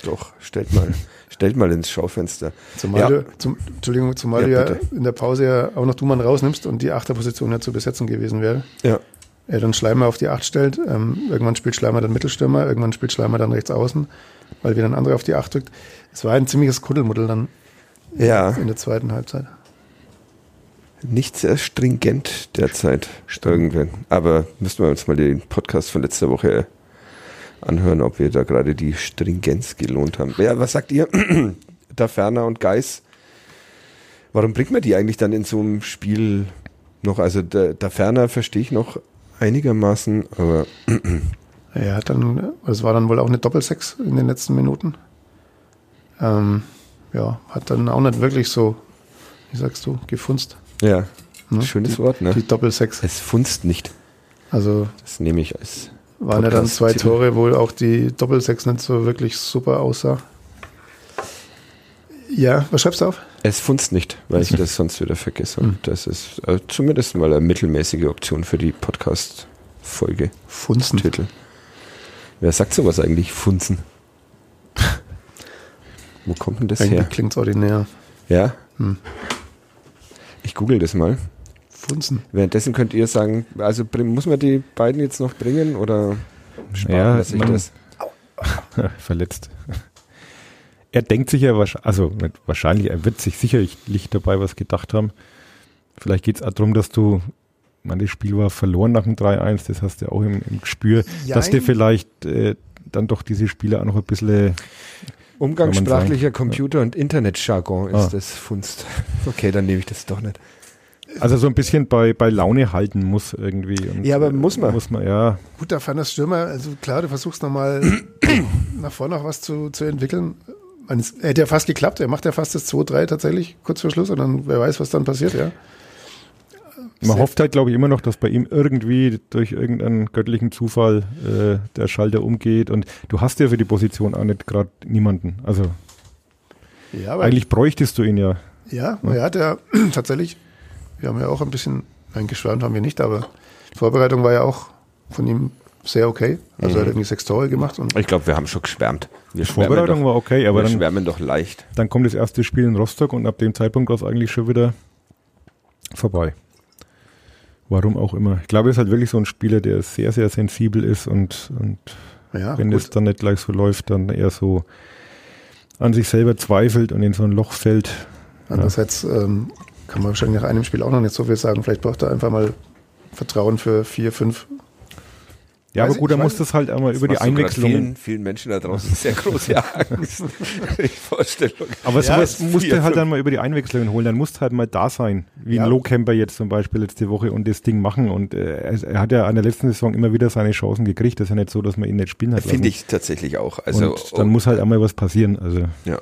Doch, stellt mal, stellt mal ins Schaufenster. Zumal ja. du, zum, Entschuldigung, zumal ja, du ja in der Pause ja auch noch Dumann rausnimmst und die Achterposition ja zu besetzen gewesen wäre. Ja. Er dann Schleimer auf die Acht stellt, ähm, irgendwann spielt Schleimer dann Mittelstürmer, irgendwann spielt Schleimer dann rechts außen, weil wieder ein anderer auf die Acht drückt. Es war ein ziemliches Kuddelmuddel dann Ja, in der zweiten Halbzeit. Nicht sehr stringent derzeit irgendwann. Aber müssen wir uns mal den Podcast von letzter Woche anhören, ob wir da gerade die Stringenz gelohnt haben. Ja, was sagt ihr? da Ferner und Geis. Warum bringt man die eigentlich dann in so einem Spiel noch? Also da, Ferner verstehe ich noch einigermaßen, aber Er hat dann, es war dann wohl auch eine Doppelsechs in den letzten Minuten. Ähm, ja, hat dann auch nicht wirklich so, wie sagst du, gefunzt. Ja, Ne? schönes die, Wort, ne? Die Doppelsechs. Es funzt nicht. Also Das nehme ich als waren ja dann zwei. Tore, wo auch die Doppelsechs nicht so wirklich super aussah. Ja, was schreibst du auf? Es funzt nicht, weil ich das sonst wieder vergesse. Und das ist äh, zumindest mal eine mittelmäßige Option für die Podcast-Folge. Funzen. Titel. Wer sagt sowas eigentlich? Funzen. Wo kommt denn das Irgendwie her? klingt's ordinär. Ja? Hm. Ich google das mal. Funzen. Währenddessen könnt ihr sagen, also muss man die beiden jetzt noch bringen oder sparen Ja, sich man- das? Verletzt. Er denkt sich ja wahrscheinlich, also wahrscheinlich, er wird sich sicherlich dabei was gedacht haben. Vielleicht geht es auch darum, dass du, man, das Spiel war verloren nach dem 3-1, das hast du ja auch im, im Gespür, dass dir Jein. vielleicht äh, dann doch diese Spieler auch noch ein bisschen Umgangssprachlicher Computer- und Internetjargon ist Ah. das Funst. Okay, dann nehme ich das doch nicht. Also so ein bisschen bei, bei Laune halten muss irgendwie. Und, Ja, aber muss man. Muss man, ja. Gut, da fand das Stürmer, also klar, du versuchst nochmal nach vorne noch was zu, zu entwickeln. Man, es hätte ja fast geklappt, er macht ja fast das 2-3 tatsächlich, kurz vor Schluss, und dann wer weiß, was dann passiert, ja. Man Sehr- hofft halt, glaube ich, immer noch, dass bei ihm irgendwie durch irgendeinen göttlichen Zufall äh, der Schalter umgeht. Und du hast ja für die Position auch nicht gerade niemanden. Also Ja, aber eigentlich bräuchtest du ihn ja. Ja, er hat ja tatsächlich, wir haben ja auch ein bisschen, nein, geschwärmt haben wir nicht, aber die Vorbereitung war ja auch von ihm sehr okay. Also er hat irgendwie sechs Tore gemacht und Ich glaube, wir haben schon geschwärmt. Wir Die Vorbereitung doch, war okay, aber wir dann, schwärmen doch leicht. dann kommt das erste Spiel in Rostock und ab dem Zeitpunkt war es eigentlich schon wieder vorbei. Warum auch immer. Ich glaube, er ist halt wirklich so ein Spieler, der sehr, sehr sensibel ist und, und ja, wenn gut. es dann nicht gleich so läuft, dann eher so an sich selber zweifelt und in so ein Loch fällt. Andererseits ähm, kann man wahrscheinlich nach einem Spiel auch noch nicht so viel sagen. Vielleicht braucht er einfach mal Vertrauen für vier, fünf. Ja, Weiß aber gut, er muss das halt einmal über die Einwechslungen. Vielen, vielen Menschen da draußen sehr große Angst. die Vorstellung. Aber Ja, sowas es- musst vier, du halt fünf. dann mal über die Einwechslungen holen. Dann musst du halt mal da sein. Wie Ja. ein Low-Camper jetzt zum Beispiel letzte Woche und das Ding machen. Und äh, er, hat ja an der letzten Saison immer wieder seine Chancen gekriegt. Das ist ja nicht so, dass man ihn nicht spielen hat. Finde ich tatsächlich auch. Also, und dann muss halt einmal was passieren. Also ja.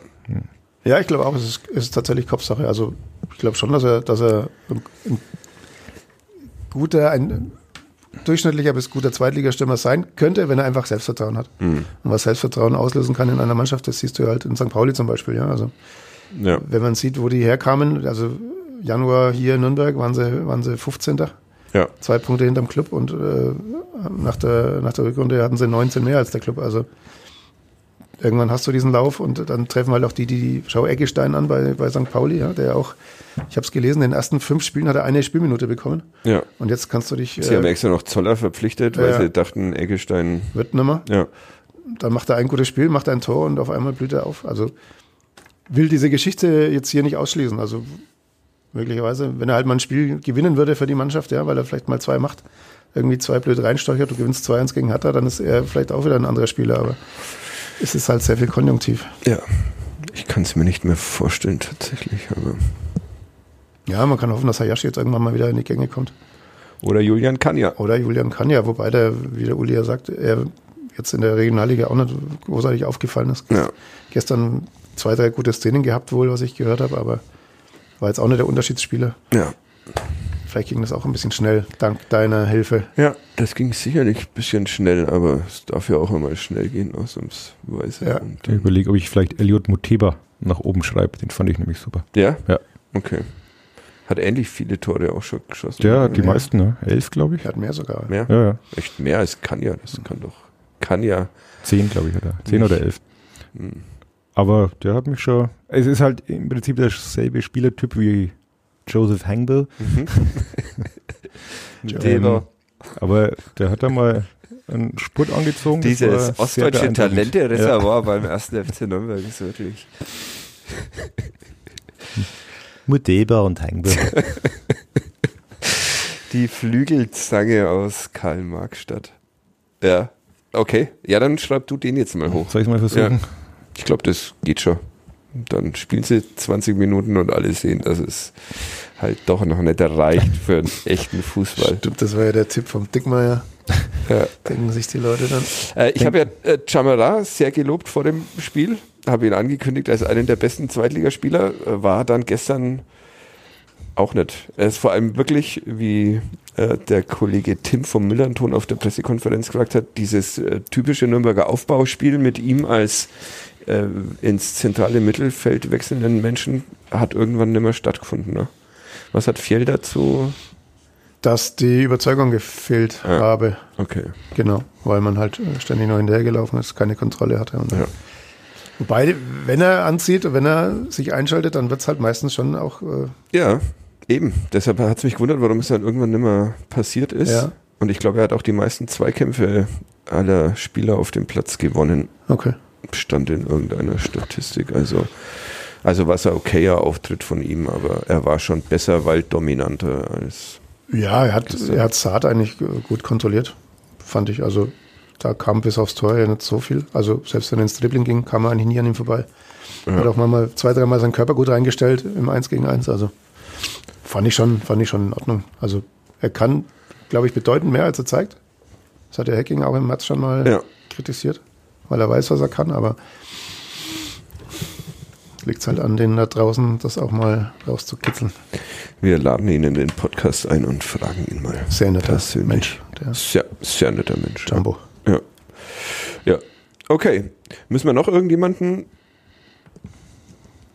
Ja, ich glaube auch, es ist, es ist tatsächlich Kopfsache. Also ich glaube schon, dass er, dass er ein, ein guter, ein durchschnittlicher bis guter Zweitligastürmer sein könnte, wenn er einfach Selbstvertrauen hat. Mhm. Und was Selbstvertrauen auslösen kann in einer Mannschaft, das siehst du halt in St. Pauli zum Beispiel. Ja, also ja. wenn man sieht, wo die herkamen, also Januar hier in Nürnberg waren sie, waren sie 15. Ja. Zwei Punkte hinterm Club und äh, nach, der, nach der Rückrunde hatten sie 19 mehr als der Club. Also irgendwann hast du diesen Lauf und dann treffen halt auch die, die, die schau Eggestein an bei, bei St. Pauli, ja, der auch, ich habe es gelesen, in den ersten fünf Spielen hat er eine Spielminute bekommen. ja. Und jetzt kannst du dich, Sie haben äh, extra noch Zoller verpflichtet, weil Ja. sie dachten, Eggestein, wird nimmer. ja. Dann macht er ein gutes Spiel, macht ein Tor und auf einmal blüht er auf. Also will diese Geschichte jetzt hier nicht ausschließen. Also möglicherweise, wenn er halt mal ein Spiel gewinnen würde für die Mannschaft, ja, weil er vielleicht mal zwei macht, irgendwie zwei blöd reinsteuert, du gewinnst 2-1 gegen Hatter, dann ist er vielleicht auch wieder ein anderer Spieler, aber es ist halt sehr viel konjunktiv. Ja. Ich kann es mir nicht mehr vorstellen, tatsächlich. Aber Ja, man kann hoffen, dass Hayashi jetzt irgendwann mal wieder in die Gänge kommt. Oder Julian kann ja. Oder Julian kann ja, wobei der, wie der Uli ja sagt, er jetzt in der Regionalliga auch nicht großartig aufgefallen ist. Ja. Gestern zwei, drei gute Szenen gehabt wohl, was ich gehört habe, aber war jetzt auch nicht der Unterschiedsspieler. Ja. Vielleicht ging das auch ein bisschen schnell, dank deiner Hilfe. Ja, das ging sicherlich ein bisschen schnell, aber es darf ja auch einmal schnell gehen, ausnahmsweise. Ja. Und, ich überlege, ob ich vielleicht Elliot Muteba nach oben schreibe. Den fand ich nämlich super. ja? Ja. Okay. Hat ähnlich viele Tore auch schon geschossen. Der hat die Ja. meisten, ne? Elf, glaube ich. Er hat mehr sogar. Mehr? Ja, ja. Echt mehr als kann ja. Das kann doch. Kann ja. Zehn, glaube ich, hat er. Zehn oder elf. Hm. Aber der hat mich schon. Es ist halt im Prinzip derselbe Spielertyp wie Joseph Hangbill. Ja. Der, Aber der hat da mal einen Spurt angezogen. dieses ostdeutsche. Talente-Reservoir beim ersten FC Nürnberg ist wirklich. Mudeba und Hengber. Die Flügelzange aus Karl-Marx-Stadt. Ja, okay. Ja, dann schreib du den jetzt mal hoch. Soll ich mal versuchen? Ja. Ich glaube, das geht schon. Dann spielen sie 20 Minuten und alle sehen, dass es halt doch noch nicht reicht für einen echten Fußball. Stimmt, das war ja der Tipp vom Dickmeier. Ja. Denken sich die Leute dann. Äh, ich habe ja äh, Chamara sehr gelobt vor dem Spiel, habe ihn angekündigt als einen der besten Zweitligaspieler, äh, war dann gestern auch nicht. Er ist vor allem wirklich, wie äh, der Kollege Tim vom Millanton auf der Pressekonferenz gesagt hat, dieses äh, typische Nürnberger Aufbauspiel mit ihm als äh, ins zentrale Mittelfeld wechselnden Menschen hat irgendwann nicht mehr stattgefunden. Ne? Was hat Fjell dazu? Dass die Überzeugung gefehlt Ja. habe. Okay. Genau, weil man halt äh, ständig noch hinterhergelaufen ist, keine Kontrolle hatte. Und Ja. Wobei, wenn er anzieht, wenn er sich einschaltet, dann wird es halt meistens schon auch äh, Ja, eben. Deshalb hat es mich gewundert, warum es dann irgendwann nicht mehr passiert ist. Ja. Und ich glaube, er hat auch die meisten Zweikämpfe aller Spieler auf dem Platz gewonnen, okay. Stand in irgendeiner Statistik. Also, also war es ein okayer Auftritt von ihm, aber er war schon besser, weil dominanter als. Ja, er hat er hat Saat eigentlich gut kontrolliert, fand ich. Also da kam bis aufs Tor ja nicht so viel. Also selbst wenn er ins Dribbling ging, kam er eigentlich nie an ihm vorbei. Hat auch mal zwei, dreimal seinen Körper gut reingestellt im 1 gegen 1. Also fand ich schon, fand ich schon in Ordnung. Also er kann, glaube ich, bedeutend mehr, als er zeigt. Das hat der Hacking auch im Match schon mal Ja. kritisiert, weil er weiß, was er kann, aber liegt halt an denen da draußen, das auch mal rauszukitzeln. Wir laden ihn in den Podcast ein und fragen ihn mal. Sehr netter persönlich. Mensch, der Sehr, sehr netter Mensch. Jumbo. Ja. Ja. Okay. Müssen wir noch irgendjemanden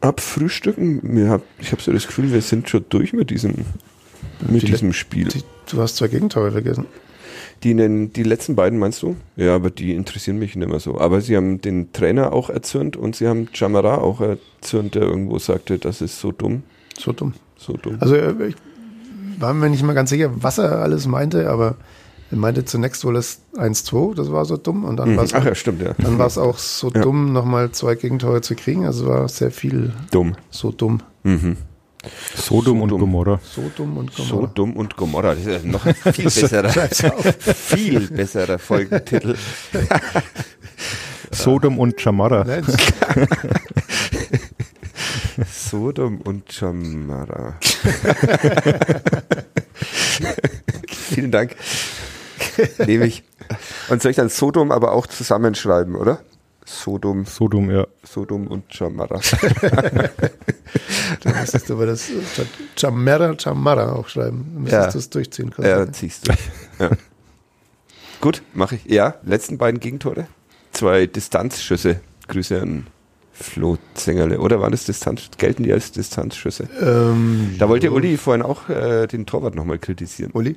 abfrühstücken? Hab, ich habe so das Gefühl, wir sind schon durch mit diesem, mit Die diesem Spiel. Die, du hast zwei Gegentore vergessen. Die, in den, die letzten beiden meinst du? Ja, aber die interessieren mich nicht mehr so. Aber sie haben den Trainer auch erzürnt und sie haben Chamara auch erzürnt, der irgendwo sagte, das ist so dumm, So dumm. so dumm. Also äh, ich war mir nicht mal ganz sicher, was er alles meinte, aber er meinte zunächst wohl das 1-2, das war so dumm. Und dann Mhm. war es Ach ja, stimmt, ja. dann war es auch so Ja. dumm, nochmal zwei Gegentore zu kriegen. Also war sehr viel Dumm. so dumm. Mhm. Sodom So und. Gomorra. So dumm und Gomorra. dumm und Gomorra. Das ist ja noch ein viel besserer, viel besserer Folgentitel. Sodom und Chamara. Sodom und Chamara. Vielen Dank. Nehme ich. Und soll ich dann Sodom aber auch zusammenschreiben, oder? Sodom, Sodom, ja. Sodom und Chamara. dann müsstest du aber das Chamara, Chamara auch schreiben. Dann müsstest Ja. du es durchziehen ja, können. ziehst du. Ja. Gut, mache ich. Ja, letzten beiden Gegentore. Zwei Distanzschüsse. Grüße an Flo Zengerle. Oder waren das Distanz? Gelten die als Distanzschüsse? Ähm, Da wollte Uli vorhin auch äh, den Torwart nochmal kritisieren. Uli,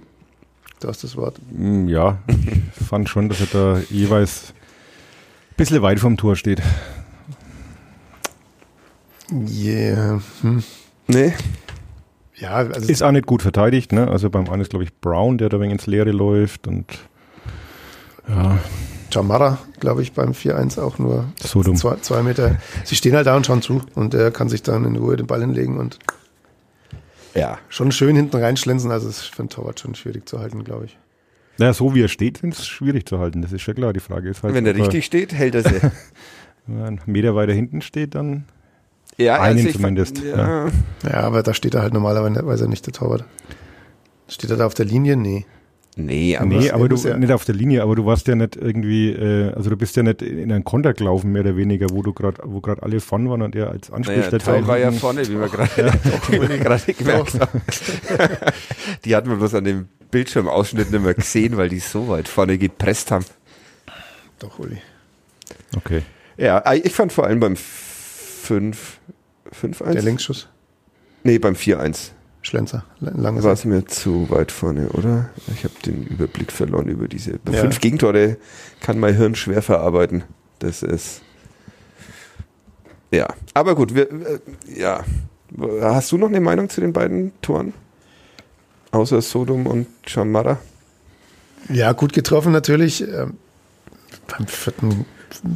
du hast das Wort. Hm, Ja, ich fand schon, dass er da jeweils bisschen weit vom Tor steht. Yeah. Hm. Nee, Ja, also Ist auch nicht gut verteidigt, ne? Also beim einen ist, glaube ich, Brown, der da wegen ins Leere läuft und ja, Chamara, glaube ich, beim 4-1 auch nur so dumm. zwei, zwei Meter. Sie stehen halt da und schauen zu und er kann sich dann in Ruhe den Ball hinlegen und ja. schon schön hinten reinschlänzen. Also es ist für einen Torwart schon schwierig zu halten, glaube ich. Naja, so wie er steht, ist es schwierig zu halten. Das ist schon klar. Die Frage ist halt, Wenn er richtig steht, hält er sie. wenn er einen Meter weiter hinten steht, dann Ja, Einen fand- zumindest, Ja. Ja, aber da steht er halt normalerweise nicht der Torwart. Steht er da auf der Linie? Nee. Nee, aber, nee, aber du ja- nicht auf der Linie, aber du warst ja nicht irgendwie, äh, also du bist ja nicht in einen Konter gelaufen, mehr oder weniger, wo du gerade, wo gerade alle vorn waren und er als naja, Anspielstätte Teil auch war ja vorne, wie wir gerade wie wir gerade gemerkt haben. Die hatten wir bloß an dem Bildschirmausschnitt nicht mehr gesehen, weil die so weit vorne gepresst haben. Doch, Uli. Okay. Ja, ich fand vor allem beim 5 5-1. Der Linksschuss. Nee, beim 4-1 Schlenzer. Lange war es mir zu weit vorne, oder? Ich habe den Überblick verloren über diese. Bei Ja. fünf Gegentore kann mein Hirn schwer verarbeiten. Das ist. Ja, aber gut, wir, äh, ja. Hast du noch eine Meinung zu den beiden Toren? Außer Sodom und Chamara? Ja, gut getroffen natürlich. Ähm, beim vierten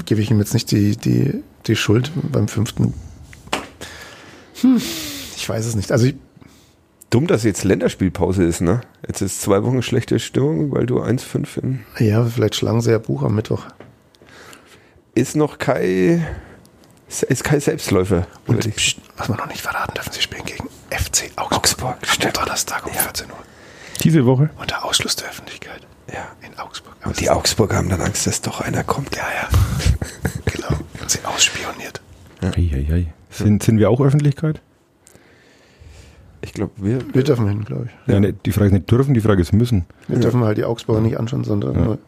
gebe ich ihm jetzt nicht die, die, die Schuld. Beim fünften. Hm. weiß es nicht. Also ich, Dumm, dass jetzt Länderspielpause ist, ne? Jetzt ist zwei Wochen schlechte Stimmung, weil du 1,5 in. ja, vielleicht schlagen sie ja Buch am Mittwoch. Ist noch kein. Ist kein Selbstläufer. Und pst, was wir noch nicht verraten dürfen, sie spielen gegen FC Augsburg. Augsburg, stimmt. Donnerstag um 14 Uhr. Diese Woche? Unter Ausschluss der Öffentlichkeit. Ja. In Augsburg. Und die Augsburger haben dann Angst, dass doch einer kommt. Ja, ja. genau. Und sie ausspioniert. Eieiei. Sind, sind wir auch Öffentlichkeit? Ich glaube, wir. Wir dürfen hin, glaube ich. Ja. ne, die Frage ist nicht dürfen, die Frage ist müssen. Wir dürfen halt die Augsburger nicht anschauen, sondern nur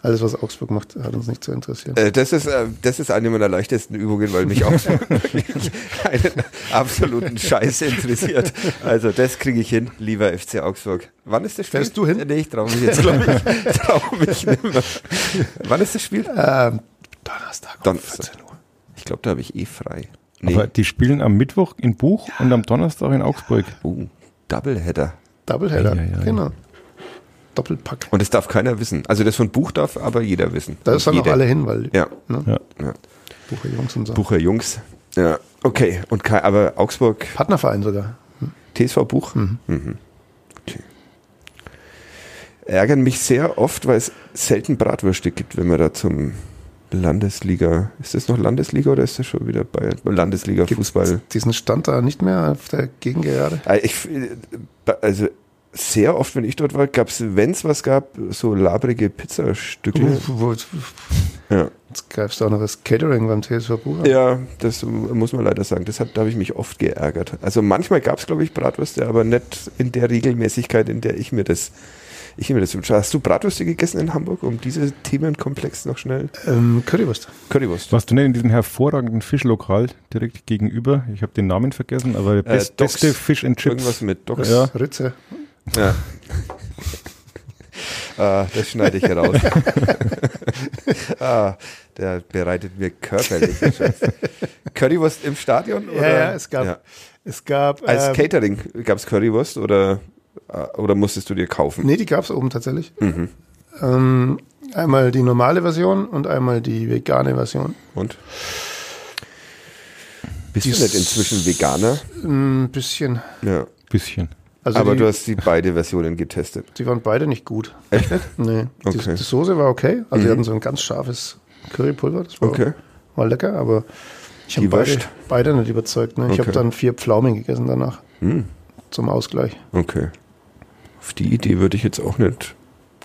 alles, was Augsburg macht, hat uns nicht zu interessieren. Äh, das, ist, äh, das ist eine meiner leichtesten Übungen, weil mich Augsburg wirklich einen absoluten Scheiß interessiert. Also das kriege ich hin, lieber FC Augsburg. Wann ist das Spiel? Fährst du hin? Nee, ich traue mich jetzt, glaube ich. Trau mich nicht mehr. Wann ist das Spiel? Ähm, Donnerstag um Donnerstag. 14 Uhr. Ich glaube, da habe ich eh frei. Nee. Aber die spielen am Mittwoch in Buch und am Donnerstag in Augsburg. Uh, Doubleheader. Doubleheader, ei, ei. genau. Doppelpack. Und das darf keiner wissen. Also das von Buch darf aber jeder wissen. Da ist dann auch alle hin, weil Ja, ne? Ja. ja. Bucher Jungs und so. Bucher Jungs. Ja, okay. Und Kai, aber Augsburg, Partnerverein sogar. TSV Buch? Mhm. Okay. Ärgern mich sehr oft, weil es selten Bratwürste gibt, wenn man da zum Landesliga. Ist das noch Landesliga oder ist das schon wieder bei Landesliga Gibt's Fußball? diesen Stand da nicht mehr auf der Gegengerade? Äh, also sehr oft, wenn ich dort war, gab es, wenn es was gab, so labrige Pizzastücke. Wo- Ja. Jetzt greifst du auch noch das Catering beim TSV Bucher. Ja, das muss man leider sagen. Deshalb da habe ich mich oft geärgert. Also manchmal gab es, glaube ich, Bratwürste, aber nicht in der Regelmäßigkeit, in der ich mir das, ich mir das. Hast du Bratwürste gegessen in Hamburg, um diese Themenkomplex noch schnell? Ähm, Currywurst. Currywurst. Warst du nicht in diesem hervorragenden Fischlokal direkt gegenüber? Ich habe den Namen vergessen, aber der best, Docks. beste Fish and Chips. Irgendwas mit Docs. Ja. Ritze. Ja. ah, das schneide ich heraus. ah, der bereitet mir körperlich. Currywurst im Stadion? Ja, Oder? ja, es gab, Ja. es gab, Als ähm, Catering gab es Currywurst oder, äh, oder musstest du dir kaufen? nee, die gab es oben tatsächlich. Mhm. Ähm, einmal die normale Version und einmal die vegane Version. Und? Bist Die du nicht inzwischen Veganer? Ein bisschen. Ja. Bisschen. Also Aber die, du hast die beide Versionen getestet. die waren beide nicht gut. Echt nicht? Nee. Die, Okay. die Soße war okay. Also die Mhm. hatten so ein ganz scharfes Currypulver. Das war, Okay. war lecker, aber ich habe Die beide, beide nicht überzeugt. Ne? Ich Okay. habe dann vier Pflaumen gegessen danach Hm. zum Ausgleich. Okay. Auf die Idee würde ich jetzt auch nicht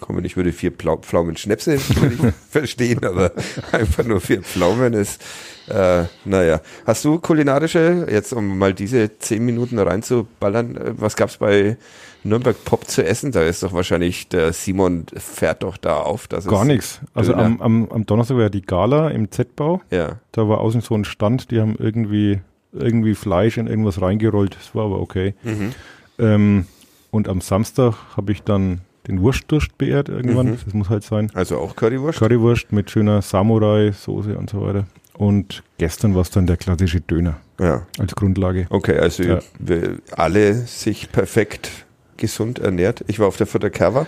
kommen. Ich würde vier Plau Pflaumen Schnäpse verstehen, aber einfach nur vier Pflaumen ist, äh, naja. Hast du kulinarische, jetzt um mal diese zehn Minuten reinzuballern, äh, was gab's bei Nürnberg Pop zu essen? Da ist doch wahrscheinlich, der Simon fährt doch da auf. Dass Gar es, nichts. Also am, am, am Donnerstag war ja die Gala im Z-Bau. Ja. Da war außen so ein Stand, die haben irgendwie, irgendwie Fleisch in irgendwas reingerollt. Das war aber okay. Mhm. Ähm, und am Samstag habe ich dann den Wurstdurst beehrt irgendwann. Mhm. Das muss halt sein. Also auch Currywurst? Currywurst mit schöner Samurai-Soße und so weiter. Und gestern war es dann der klassische Döner Ja. als Grundlage. Okay, also Ja. alle sich perfekt gesund ernährt. Ich war auf der Futter Kerwa.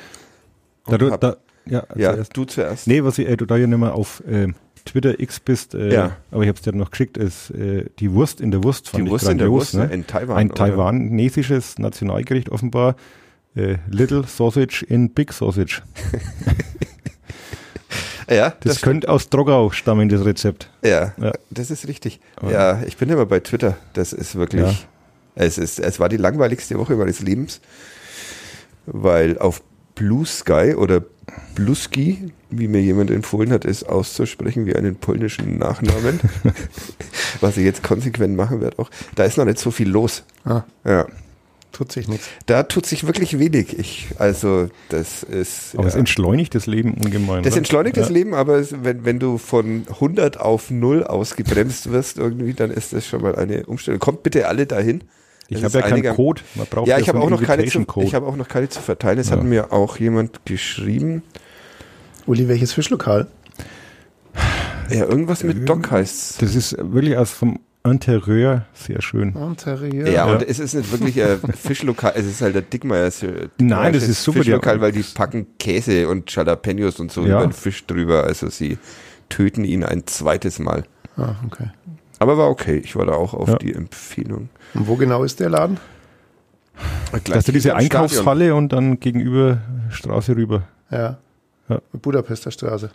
Da du, da, ja, Ja, zuerst. du zuerst. Nee, was ich, äh, du da ja nicht mehr auf äh, Twitter X bist, äh, Ja. aber ich habe es dir noch geschickt, ist äh, die Wurst in der Wurst fand Die Wurst in der Wurst ne? in Taiwan. Ein taiwanesisches Nationalgericht offenbar. Äh, Little Sausage in Big Sausage. Ja, Das, das, könnte aus Drogau stammen, das Rezept. ja, Ja. das ist richtig. Aber- Ja, ich bin immer bei Twitter. Das ist wirklich. Ja. Es, ist, es war die langweiligste Woche meines Lebens, weil auf Blue Sky oder Bluski, wie mir jemand empfohlen hat, es auszusprechen wie einen polnischen Nachnamen, was ich jetzt konsequent machen werde auch. Da ist noch nicht so viel los. Ah, Ja, tut sich nichts. da tut sich wirklich wenig. Ich, also das ist. Aber ja. es entschleunigt das Leben ungemein. Das oder? entschleunigt das Ja. Leben, aber es, wenn, wenn du von 100 auf 0 ausgebremst wirst irgendwie, dann ist das schon mal eine Umstellung. Kommt bitte alle dahin. Ich habe ja keinen einiger- Code. Man braucht Ja, ich so habe auch, noch keine zu- ich habe auch noch keine zu verteilen. Es Ja. hat mir auch jemand geschrieben. Uli, welches Fischlokal? Ja, irgendwas mit Doc heißt Das ist wirklich aus vom Interieur sehr schön. Interieur. ja, Ja. und es ist nicht wirklich ein Fischlokal, es ist halt der Dickmeiers Nein, das ist super, Fischlokal, weil die packen Käse und Jalapenos und so Ja. über den Fisch drüber. Also sie töten ihn ein zweites Mal. Ah, okay. Aber war okay. Ich war da auch auf Ja. die Empfehlung. Und wo genau ist der Laden? Gleich Hast du diese hinterm Stadion. Einkaufshalle und dann gegenüber Straße rüber. Ja. Ja. Budapester Straße.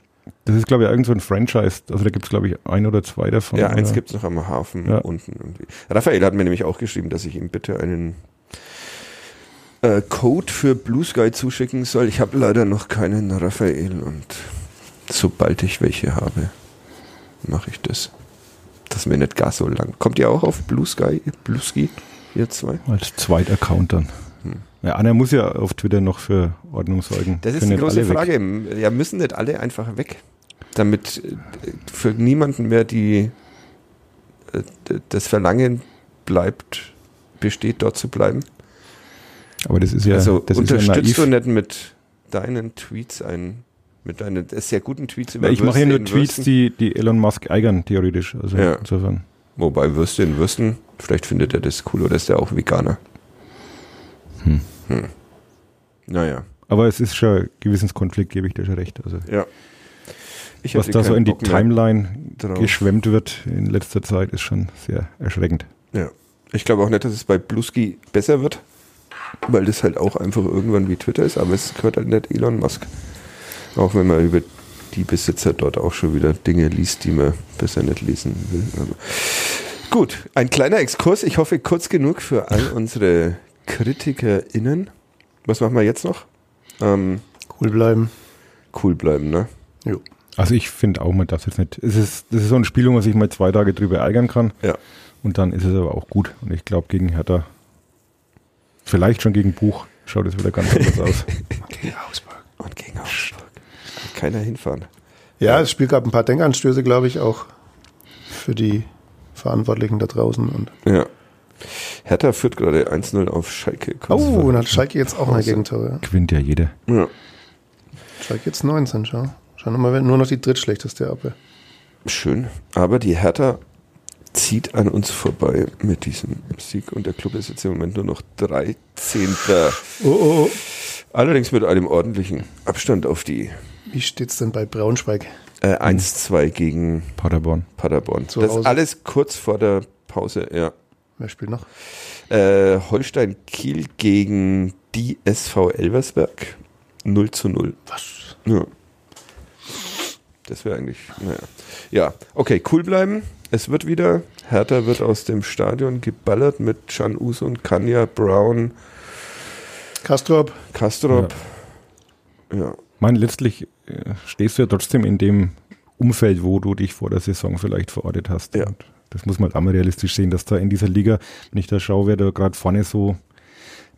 Das ist, glaube ich, irgend so ein Franchise. Also da gibt es, glaube ich, ein oder zwei davon. Ja, eins gibt es noch am Hafen Ja. unten irgendwie. Raphael hat mir nämlich auch geschrieben, dass ich ihm bitte einen äh, Code für Blue Sky zuschicken soll. Ich habe leider noch keinen Raphael und sobald ich welche habe, mache ich das. Das ist mir nicht gar so lang. Kommt ihr auch auf Blue Sky, Blue Ski, ihr zwei? Als Zweitaccount dann. Hm. Ja, einer muss ja auf Twitter noch für Ordnung sorgen. Das ist Können die große weg. Frage. Ja, müssen nicht alle einfach weg, damit äh, für niemanden mehr die äh, das Verlangen bleibt, besteht, dort zu bleiben. Aber das ist ja, also das ist ja unterstützt du nicht mit deinen Tweets ein, mit deinen sehr guten Tweets über Ja, ich mache ja Würste nur Tweets, Würsten. die, die Elon Musk eigern, theoretisch. Also Ja. insofern. Wobei Würste in Würsten, vielleicht findet er das cool oder ist er auch Veganer. Hm. Hm. Naja, Aber es ist schon ein Gewissenskonflikt, gebe ich dir schon recht. Also ja. Ich was hier da so in die Bock Timeline geschwemmt wird in letzter Zeit, ist schon sehr erschreckend. Ja. Ich glaube auch nicht, dass es bei Bluski besser wird, weil das halt auch einfach irgendwann wie Twitter ist, aber es gehört halt nicht Elon Musk. Auch wenn man über die Besitzer dort auch schon wieder Dinge liest, die man besser nicht lesen will. Aber gut, ein kleiner Exkurs. Ich hoffe, kurz genug für all unsere KritikerInnen. Was machen wir jetzt noch? Ähm, Cool bleiben. cool bleiben, ne? Jo. Also ich finde auch, man darf jetzt nicht. Es ist, das ist so ein Spiel, wo man sich mal zwei Tage drüber ärgern kann. Ja. Und dann ist es aber auch gut. Und ich glaube, gegen Hertha, vielleicht schon gegen Buch, schaut es wieder ganz anders aus. Gegen Augsburg. Und gegen Augsburg. Keiner hinfahren. Ja, das Spiel gab ein paar Denkanstöße, glaube ich, auch für die Verantwortlichen da draußen. Und Ja. Hertha führt gerade 1-0 auf Schalke. Kurz oh, und hat Schalke jetzt auch eine Pause. Gegentore. Gewinnt ja jeder. Ja. Schalke jetzt 19, schau. Schau nochmal, nur noch die drittschlechteste Abwehr. Schön. Aber die Hertha zieht an uns vorbei mit diesem Sieg und der Club ist jetzt im Moment nur noch 13. Oh, oh, oh. Allerdings mit einem ordentlichen Abstand auf die Wie steht's denn bei Braunschweig? äh, 1-2 gegen Paderborn. Paderborn. Zu das ist Hause. alles kurz vor der Pause, ja. Wer spielt noch? Äh, Holstein Kiel gegen die SV Elversberg 0 zu 0. Was? Ja. Das wäre eigentlich, naja. Ja, okay, cool bleiben. Es wird wieder. Hertha wird aus dem Stadion geballert mit Can Usun, Kanya, Brown, Kastrop? Kastrop. Ja. Ich meine, letztlich äh, stehst du ja trotzdem in dem Umfeld, wo du dich vor der Saison vielleicht verortet hast. Ja. Und das muss man halt auch mal realistisch sehen, dass da in dieser Liga, wenn ich da schaue, wer da gerade vorne so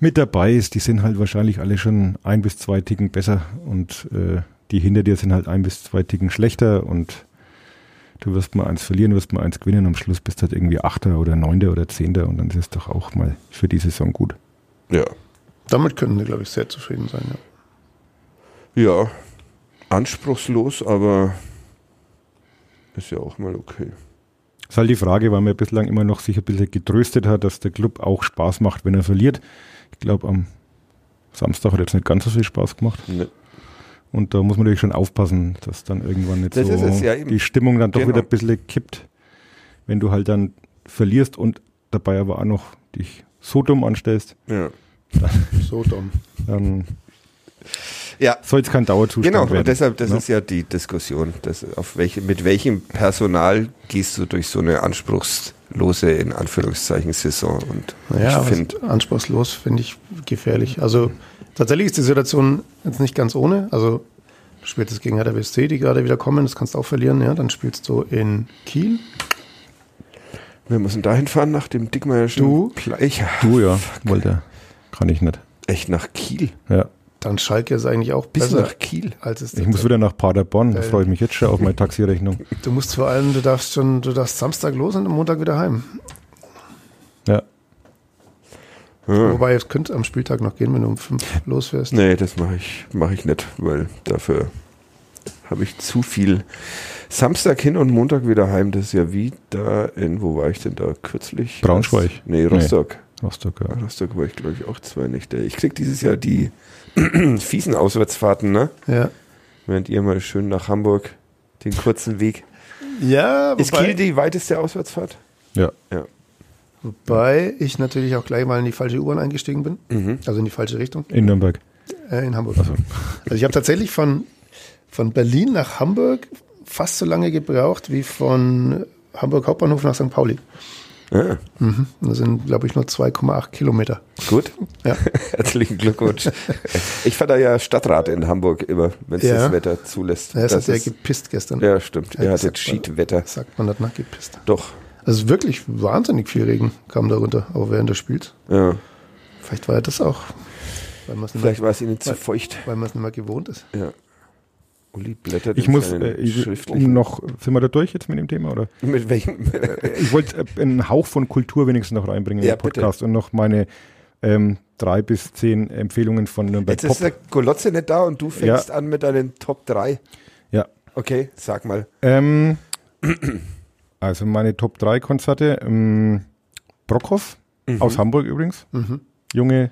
mit dabei ist, die sind halt wahrscheinlich alle schon ein bis zwei Ticken besser und äh, die hinter dir sind halt ein bis zwei Ticken schlechter und du wirst mal eins verlieren, wirst mal eins gewinnen, am Schluss bist du halt irgendwie Achter oder Neunter oder Zehnter und dann ist es doch auch mal für die Saison gut. Ja. Damit können sie, glaube ich, sehr zufrieden sein. Ja. Ja. Anspruchslos, aber ist ja auch mal okay. ist halt die Frage, weil man bislang immer noch sich ein bisschen getröstet hat, dass der Club auch Spaß macht, wenn er verliert. Ich glaube, am Samstag hat jetzt nicht ganz so viel Spaß gemacht. Ne. Und da muss man natürlich schon aufpassen, dass dann irgendwann nicht Das so es, ja, die Stimmung dann doch Genau. wieder ein bisschen kippt, wenn du halt dann verlierst und dabei aber auch noch dich so dumm anstellst, Ja. So dumm. dann Ja. soll es kein Dauerzustand Genau, werden. und deshalb, das ne? ist ja die Diskussion. Das, auf welche, mit welchem Personal gehst du durch so eine anspruchslose, in Anführungszeichen, Saison? Und Naja, ich finde, anspruchslos finde ich gefährlich. Also tatsächlich ist die Situation jetzt nicht ganz ohne. Also du spielst jetzt gegen Hertha BSC, die gerade wieder kommen, das kannst du auch verlieren. Ja, dann spielst du in Kiel. wir müssen dahin fahren nach dem Dickmeierschen Du? Pleich. Du ja, wollte. Kann ich nicht. Echt nach Kiel? Ja. Dann Schalke ist eigentlich auch Bis besser nach Kiel? als es Ich muss wieder nach Paderborn, da Geil. freue ich mich jetzt schon auf meine Taxirechnung. Du musst vor allem, du darfst schon, du darfst Samstag los und am Montag wieder heim. Ja. Ja. Wobei es könnte am Spieltag noch gehen, wenn du um fünf losfährst. Nee, das mache ich, mach ich nicht, weil dafür habe ich zu viel. Samstag hin und Montag wieder heim. Das ist ja wie da in, wo war ich denn da kürzlich? Braunschweig. Nee, Rostock. Rostock, ja. Rostock war ich, glaube ich, auch zwei Nächte. Ich krieg dieses Jahr die fiesen Auswärtsfahrten, ne? Ja. Während ihr mal schön nach Hamburg den kurzen Weg. Ja, Ist Kiel die weiteste Auswärtsfahrt? Ja. Ja. wobei ich natürlich auch gleich mal in die falsche U-Bahn eingestiegen bin. Mhm. Also in die falsche Richtung. In Nürnberg. Äh, in Hamburg. Also ich habe tatsächlich von, von Berlin nach Hamburg fast so lange gebraucht wie von Hamburg Hauptbahnhof nach St. Pauli. Ah, Mhm. Das sind, glaube ich, nur 2,8 Kilometer. gut. Ja. Herzlichen Glückwunsch. Ich fahre da ja Stadtrat in Hamburg immer, wenn es Ja. das Wetter zulässt. Ja, es Das hat ja gepisst gestern. ja, stimmt. Ja, Er das hatte sagt man- Cheat-Wetter. Sagt man nicht nach gepisst. Doch. Also wirklich wahnsinnig viel Regen kam da runter, auch während des Spiels. Ja. Vielleicht war ja das auch, Vielleicht war es ihnen zu feucht. weil man es nicht mehr gewohnt ist. Ja. Uli blättert Ich muss, äh, ich, um noch, sind wir da durch jetzt mit dem Thema? Oder? Mit welchem? Ich wollte äh, einen Hauch von Kultur wenigstens noch reinbringen Ja, in den Podcast und noch meine ähm, drei bis zehn Empfehlungen von Nürnberg Jetzt ist der Golotze nicht da und du fängst an mit deinen Top 3. Ja. Okay, sag mal. Ähm, also meine Top 3 Konzerte. Ähm, Brockhoff Mhm. aus Hamburg übrigens. Mhm. Junge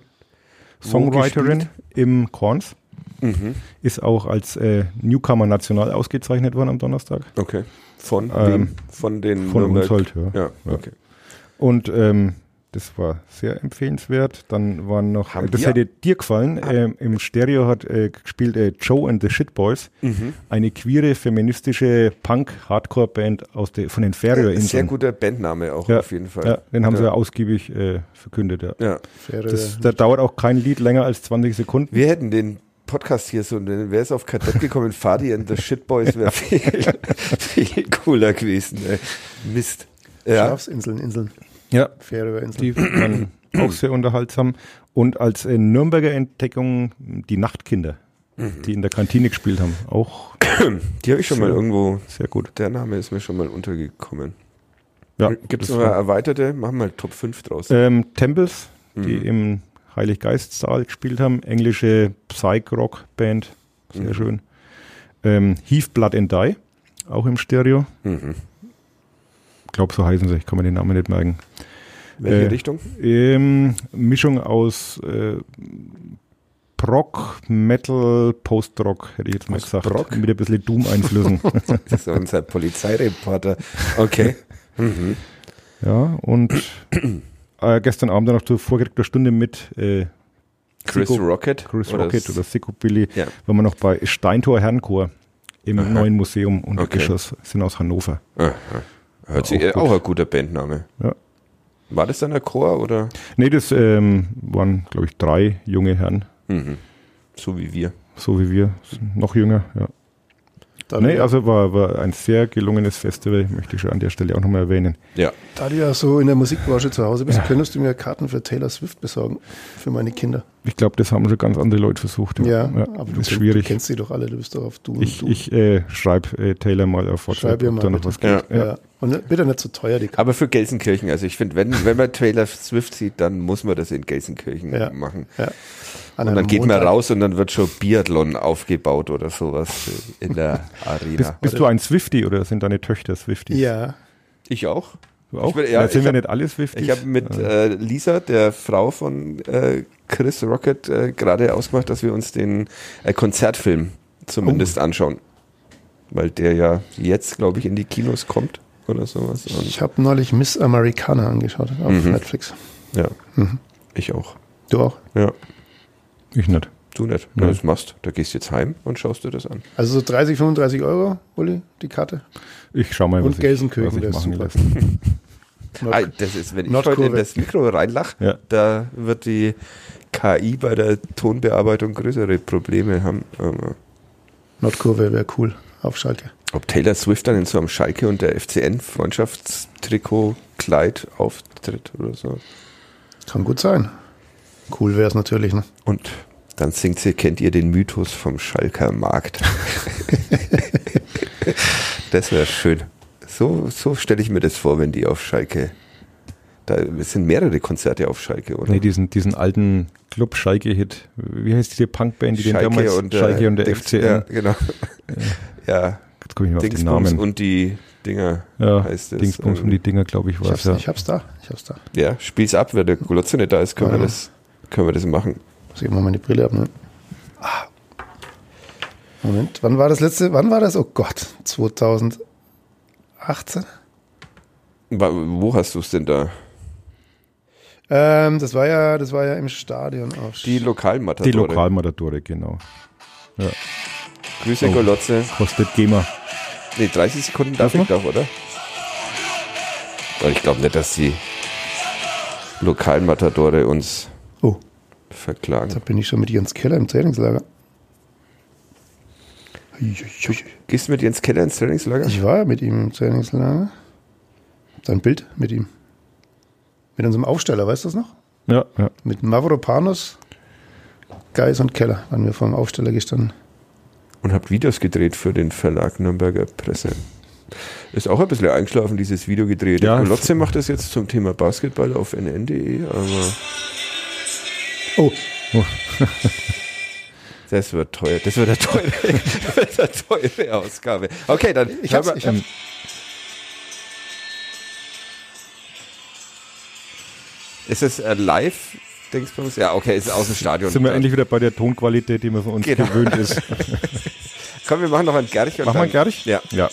Songwriterin im Korns. Mhm. Ist auch als äh, Newcomer national ausgezeichnet worden am Donnerstag. Okay. Von Ähm, wem? Von den Von Nürnberg- uns halt, ja. Ja, okay. Und ähm, das war sehr empfehlenswert. Dann waren noch, Haben das wir- hätte dir gefallen, ähm, im Stereo hat äh, gespielt äh, Joe and the Shit Boys, Mhm. eine queere, feministische Punk-Hardcore-Band aus der, von den Färöerinseln. Sehr guter Bandname auch Ja, auf jeden Fall. Ja, den haben sie Ja. ja ausgiebig äh, verkündet. Ja. Ja. Das, da dauert auch kein Lied länger als 20 Sekunden. Wir hätten den Podcast hier so, wäre es auf Kadett gekommen, Fadi and the Shitboys wäre viel, viel cooler gewesen. Ey. Mist. Ja. Schafsinseln, Inseln, Ja, Färöerinseln. die waren auch sehr unterhaltsam. Und als äh, Nürnberger Entdeckung die Nachtkinder, Mhm. die in der Kantine gespielt haben. Auch Die habe ich schon mal irgendwo, sehr gut. der Name ist mir schon mal untergekommen. Ja, Gibt es noch erweiterte? Machen wir mal Top 5 draus. Ähm, Temples, die Mhm. im Heiliggeistsaal gespielt haben. Englische Psych-Rock-Band, sehr Mhm. schön. Ähm, Heave Blood and Die, auch im Stereo. Mhm. Ich glaube, so heißen sie, ich kann mir den Namen nicht merken. Welche Äh, Richtung? Ähm, Mischung aus äh, Prog, Metal, Post-Rock, hätte ich jetzt mal gesagt. Prog? Mit ein bisschen Doom-Einflüssen. Das ist unser Polizeireporter. Okay. Mhm. ja, und äh, gestern Abend dann noch zur vorgerückter Stunde mit äh, Chris Sicko- Rocket. Chris Oder Rocket oder Sicko Billy, Ja. waren wir noch bei Steintor Herrenchor im Aha. neuen Museum und Okay. Geschoss sind aus Hannover. Aha. Hört sich Auch gut. auch ein guter Bandname. Ja. War das dann der Chor oder? Nee, das ähm, waren, glaube ich, drei junge Herren, Mhm. So wie wir. so wie wir, noch jünger. Ja. Da, Nee, also war, war ein sehr gelungenes Festival, möchte ich schon an der Stelle auch nochmal erwähnen. Ja. da du ja so in der Musikbranche zu Hause bist, könntest du mir Karten für Taylor Swift besorgen, für meine Kinder. Ich glaube, das haben schon ganz andere Leute versucht. Ja, aber du, ist kenn- schwierig. du kennst sie doch alle, du bist doch auf du ich und du. ich äh, schreibe äh, Taylor mal auf Schreib ihr ob mal, da noch bitte. was geht. Ja. ja. Und bitte nicht zu teuer, die Karten. Aber für Gelsenkirchen, also ich finde, wenn, wenn man Taylor Swift sieht, dann muss man das in Gelsenkirchen Ja. machen. Ja. An Und dann geht man Montag. raus und dann wird schon Biathlon aufgebaut oder sowas in der Arena. Bist, bist du ein Swifty oder sind deine Töchter Swifties? Ja, ich auch. Du auch? Ich will- ja, sind ich wir hab- nicht alle Swifties? Ich habe mit Also, äh, Lisa, der Frau von äh, Chris Rocket, äh, gerade ausgemacht, dass wir uns den äh, Konzertfilm zumindest Oh. anschauen. Weil der ja jetzt, glaube ich, in die Kinos kommt oder sowas. Und, ich habe neulich Miss Americana angeschaut auf Mhm. Netflix. ja, Mhm. ich auch. Du auch? Ja, ich nicht. du nicht. Nein. Ja. Das machst. Da gehst du jetzt heim und schaust dir das an. Also so 30, 35 Euro, Uli, die Karte. Ich schau mal, Und was ich, Gelsenkirchen was ich machen lässt. Ah, das ist, wenn ich Nordkurve. heute in das Mikro reinlach, Ja. da wird die KI bei der Tonbearbeitung größere Probleme haben. Nordkurve wäre cool auf Schalke. Ob Taylor Swift dann in so einem Schalke und der FCN Freundschaftstrikot Kleid auftritt oder so. Kann gut sein. Cool wäre es natürlich. Ne? Und dann singt sie, kennt ihr den Mythos vom Schalker Markt? das wäre schön. So, so stelle ich mir das vor, wenn die auf Schalke. Da es sind mehrere Konzerte auf Schalke, oder? Nee, diesen, diesen alten Club Schalke-Hit. Wie heißt diese Punkband, die den Schalke damals und, der Schalke und der Dings- FCN? Ja, genau. Ja, Jetzt komme ich mal auf den Dingsbums Namen. und die Dinger ja, heißt es. Dingsbums und die Dinger, glaube ich, Ich war hab's, es. Ja. ich hab's da. Ich hab's da. Ja, spiel's ab, wenn der Golotze nicht da ist, können, wir Ja. das, können wir das machen. Muss ich mal meine Brille ab, ne? Ah. Moment, wann war das letzte? Wann war das? Oh Gott, 2013 18. Wa- Wo hast du es denn da? Ähm, das war ja, das war ja im Stadion auch. Die Lokalmatadore. Die Lokalmatadore, genau. Grüße, Oh. Golotze. Kostet GEMA. Nee, 30 Sekunden darf ich doch, oder? Ich glaube nicht, dass die Lokalmatadore uns verklagen. da bin ich schon mit Jens Keller im Trainingslager. Gehst du mit Jens Keller ins Trainingslager? Ich war ja mit ihm im Trainingslager. Sein Bild mit ihm. Mit unserem Aufsteller, weißt du das noch? Ja, ja. Mit Mavropanos, Geis und Keller waren wir vor dem Aufsteller gestanden. Und habt Videos gedreht für den Verlag Nürnberger Presse. Ist auch ein bisschen eingeschlafen, dieses Video gedreht. Ja, Golotze macht das jetzt zum Thema Basketball auf nn.de, aber Oh, das wird teuer. Das wird eine teure, wird eine teure Ausgabe. Okay, dann ich hab's, wir- ich hab's. Ist es äh, live? Dingsbums? Ja, okay, ist aus dem Stadion. Sind wir endlich wieder bei der Tonqualität, die man von uns Genau. gewöhnt ist. Komm, wir machen noch einen Gerch. Machen wir einen Gerch? Ja. Ja.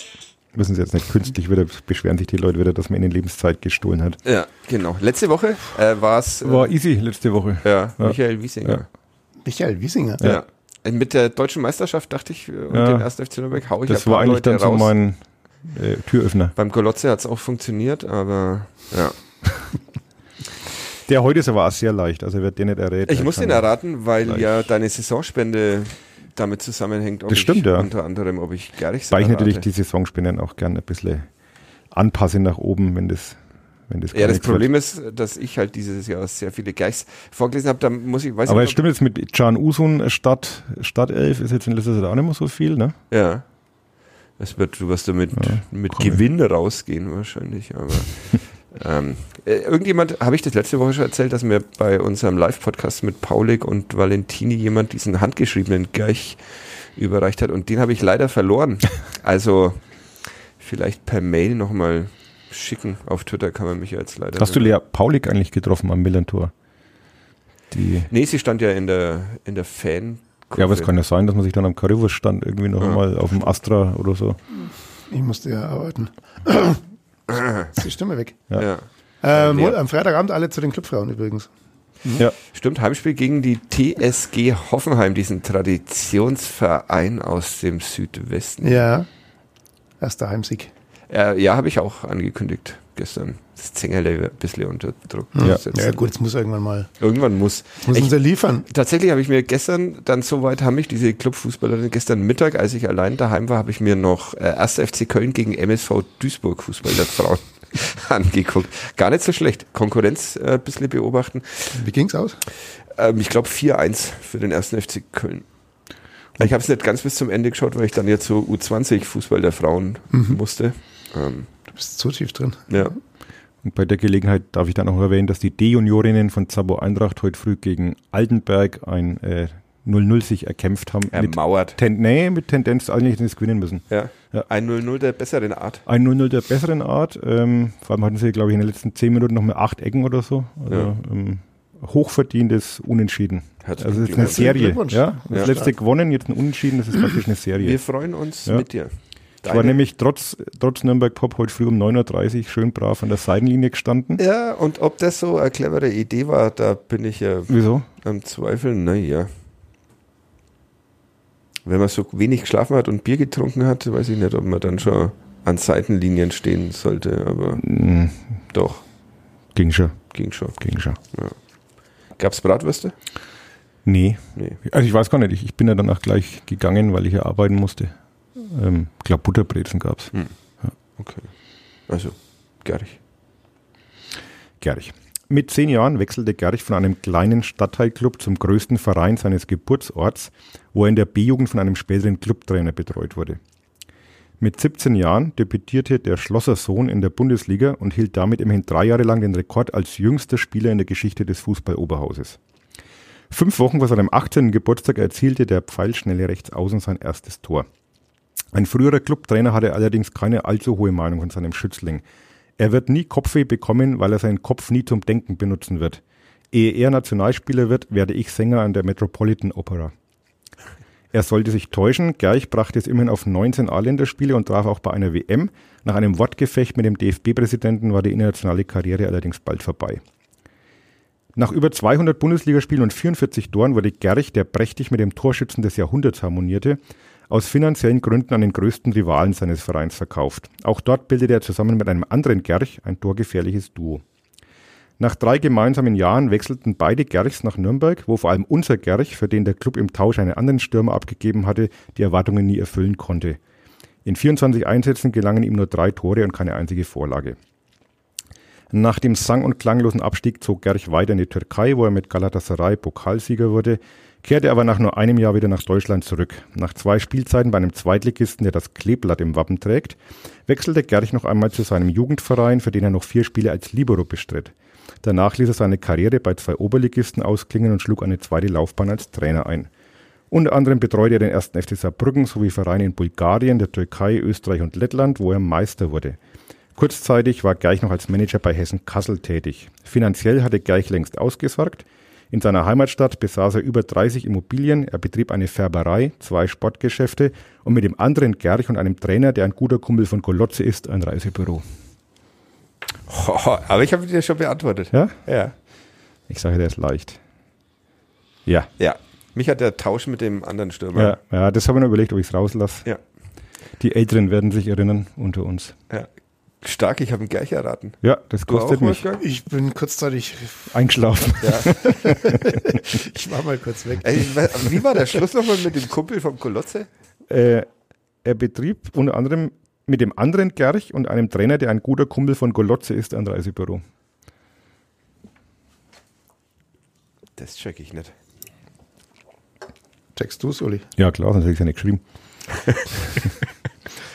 Müssen sie jetzt nicht künstlich wieder, beschweren sich die Leute wieder, dass man ihnen Lebenszeit gestohlen hat. Ja, genau. Letzte Woche äh, war es äh, War easy letzte Woche. ja, Ja. Michael Wiesinger. Michael Wiesinger. Ja. Äh, Mit der deutschen Meisterschaft dachte ich, äh, und Ja. dem 1. FC Nürnberg hau ich Das ein war paar eigentlich Leute dann so raus. mein äh, Türöffner. Beim Golotze hat es auch funktioniert, aber ja. Der heute ist aber auch sehr leicht, also wird der nicht errät. Ich muss den erraten, weil Gleich. ja deine Saisonspende damit zusammenhängt, ob Das stimmt, ich ja. unter anderem, ob ich Gerrichs Weil ich natürlich die Saisonspenden auch gerne ein bisschen anpasse nach oben, wenn das, wenn das Ja, gar das Problem wird. ist, dass ich halt dieses Jahr sehr viele Geichs vorgelesen habe. Da muss ich, weiß Aber es stimmt jetzt mit Can Usun Stadt, Stadtelf ist jetzt in letzter Zeit auch nicht mehr so viel, ne? Ja. Es wird, du wirst damit mit komm. Gewinn rausgehen wahrscheinlich, aber ähm, äh, irgendjemand, habe ich das letzte Woche schon erzählt, dass mir bei unserem Live-Podcast mit Paulik und Valentini jemand diesen handgeschriebenen Gerch überreicht hat und den habe ich leider verloren. Also vielleicht per Mail nochmal schicken. Auf Twitter kann man mich jetzt leider. Hast du Lea Paulik eigentlich getroffen am Millantor? Die, Nee, sie stand ja in der, in der Fan. ja, aber es kann ja sein, dass man sich dann am Currywurst stand, irgendwie noch Ja. mal auf dem Astra oder so. Ich musste ja arbeiten. Ist die Stimme weg. Ja. ja. Äh, Ja. Am Freitagabend alle zu den Clubfrauen übrigens. Ja, Stimmt, Heimspiel gegen die TSG Hoffenheim, diesen Traditionsverein aus dem Südwesten. Ja. Erster Heimsieg. Äh, ja, habe ich auch angekündigt gestern. Das Zengerle ein bisschen unter Druck Ja. setzen. Ja gut, jetzt muss irgendwann mal. Irgendwann muss. Muss ja liefern. tatsächlich habe ich mir gestern, dann soweit haben mich diese Clubfußballerin gestern Mittag, als ich allein daheim war, habe ich mir noch äh, 1. FC Köln gegen MSV Duisburg Fußball der Frauen angeguckt. Gar nicht so schlecht. Konkurrenz äh, ein bisschen beobachten. Wie ging's aus? Ähm, ich glaube 4-1 für den ersten FC Köln. Ich habe es nicht ganz bis zum Ende geschaut, weil ich dann jetzt so U20 Fußball der Frauen musste. Ähm, bist zu tief drin. ja. und bei der Gelegenheit darf ich dann auch erwähnen, dass die D-Juniorinnen von Zabo Eintracht heute früh gegen Altenberg ein äh, 0-0 sich erkämpft haben. Mit, Ermauert. ten, nee, mit Tendenz eigentlich das gewinnen müssen. Ja. Ja. Ein 0-0 der besseren Art. Ein 0-0 der besseren Art. Ähm, vor allem hatten sie, glaube ich, in den letzten zehn Minuten noch mal acht Ecken oder so. Also, Ja. ähm, hochverdientes Unentschieden. Herzlichen Also es ist eine. Serie. Ja, das Ja. letzte gewonnen, jetzt ein Unentschieden, das ist praktisch eine Serie. Wir freuen uns Ja. mit dir. Ich war nämlich trotz, trotz Nürnberg Pop heute früh um 9.30 Uhr schön brav an der Seitenlinie gestanden. ja, und ob das so eine clevere Idee war, da bin ich ja Wieso? am Zweifeln. Naja. Wenn man so wenig geschlafen hat und Bier getrunken hat, weiß ich nicht, ob man dann schon an Seitenlinien stehen sollte, aber Hm, doch, ging schon, ging schon. ging schon. Gab's Bratwürste? Nee, Nee. also ich weiß gar nicht, ich, ich bin ja danach gleich gegangen, weil ich ja arbeiten musste. Ähm, ich glaube Butterbrezen gab's. Okay. Also, Gerich. Gerich. Mit zehn Jahren wechselte Gerich von einem kleinen Stadtteilclub zum größten Verein seines Geburtsorts, wo er in der B-Jugend von einem späteren Clubtrainer betreut wurde. Mit 17 Jahren debütierte der Schlosser Sohn in der Bundesliga und hielt damit immerhin drei Jahre lang den Rekord als jüngster Spieler in der Geschichte des Fußball-Oberhauses. Fünf Wochen vor seinem 18. Geburtstag erzielte der pfeilschnelle Rechtsaußen sein erstes Tor. Ein früherer Clubtrainer hatte allerdings keine allzu hohe Meinung von seinem Schützling. Er wird nie Kopfweh bekommen, weil er seinen Kopf nie zum Denken benutzen wird. Ehe er Nationalspieler wird, werde ich Sänger an der Metropolitan Opera. Er sollte sich täuschen. Gerch brachte es immerhin auf 19 A-Länderspiele und traf auch bei einer WM. Nach einem Wortgefecht mit dem DFB-Präsidenten war die internationale Karriere allerdings bald vorbei. Nach über 200 Bundesligaspielen und 44 Toren wurde Gerch, der prächtig mit dem Torschützen des Jahrhunderts harmonierte, aus finanziellen Gründen an den größten Rivalen seines Vereins verkauft. Auch dort bildete er zusammen mit einem anderen Gerch ein torgefährliches Duo. Nach drei gemeinsamen Jahren wechselten beide Gerchs nach Nürnberg, wo vor allem unser Gerch, für den der Club im Tausch einen anderen Stürmer abgegeben hatte, die Erwartungen nie erfüllen konnte. In 24 Einsätzen gelangen ihm nur drei Tore und keine einzige Vorlage. Nach dem sang- und klanglosen Abstieg zog Gerch weiter in die Türkei, wo er mit Galatasaray Pokalsieger wurde, kehrte aber nach nur einem Jahr wieder nach Deutschland zurück. Nach zwei Spielzeiten bei einem Zweitligisten, der das Kleeblatt im Wappen trägt, wechselte Gerch noch einmal zu seinem Jugendverein, für den er noch vier Spiele als Libero bestritt. Danach ließ er seine Karriere bei zwei Oberligisten ausklingen und schlug eine zweite Laufbahn als Trainer ein. Unter anderem betreute er den ersten FC Saarbrücken sowie Vereine in Bulgarien, der Türkei, Österreich und Lettland, wo er Meister wurde. Kurzzeitig war Gerch noch als Manager bei Hessen Kassel tätig. Finanziell hatte Gerch längst ausgesorgt. In seiner Heimatstadt besaß er über 30 Immobilien, er betrieb eine Färberei, zwei Sportgeschäfte und mit dem anderen Gerch und einem Trainer, der ein guter Kumpel von Golotze ist, ein Reisebüro. Oh, aber ich habe dir schon beantwortet. Ja? Ja. Ich sage, der ist leicht. Ja. Ja. Mich hat der Tausch mit dem anderen Stürmer. Ja, ja das habe ich noch überlegt, ob ich es rauslasse. Ja. Die Älteren werden sich erinnern unter uns. ja. Stark, ich habe ihn gleich erraten. Ja, das Du kostet mich. Wolfgang? Ich bin kurzzeitig, Eingeschlafen. ich war mal kurz weg. Ey, wie war der Schluss nochmal mit dem Kumpel vom Kolotze? Äh, er betrieb unter anderem mit dem anderen Gerch und einem Trainer, der ein guter Kumpel von Golotze ist, ein Reisebüro. Das check ich nicht. Checkst du's, Uli? Ja, klar, sonst hätte ich es ja nicht geschrieben.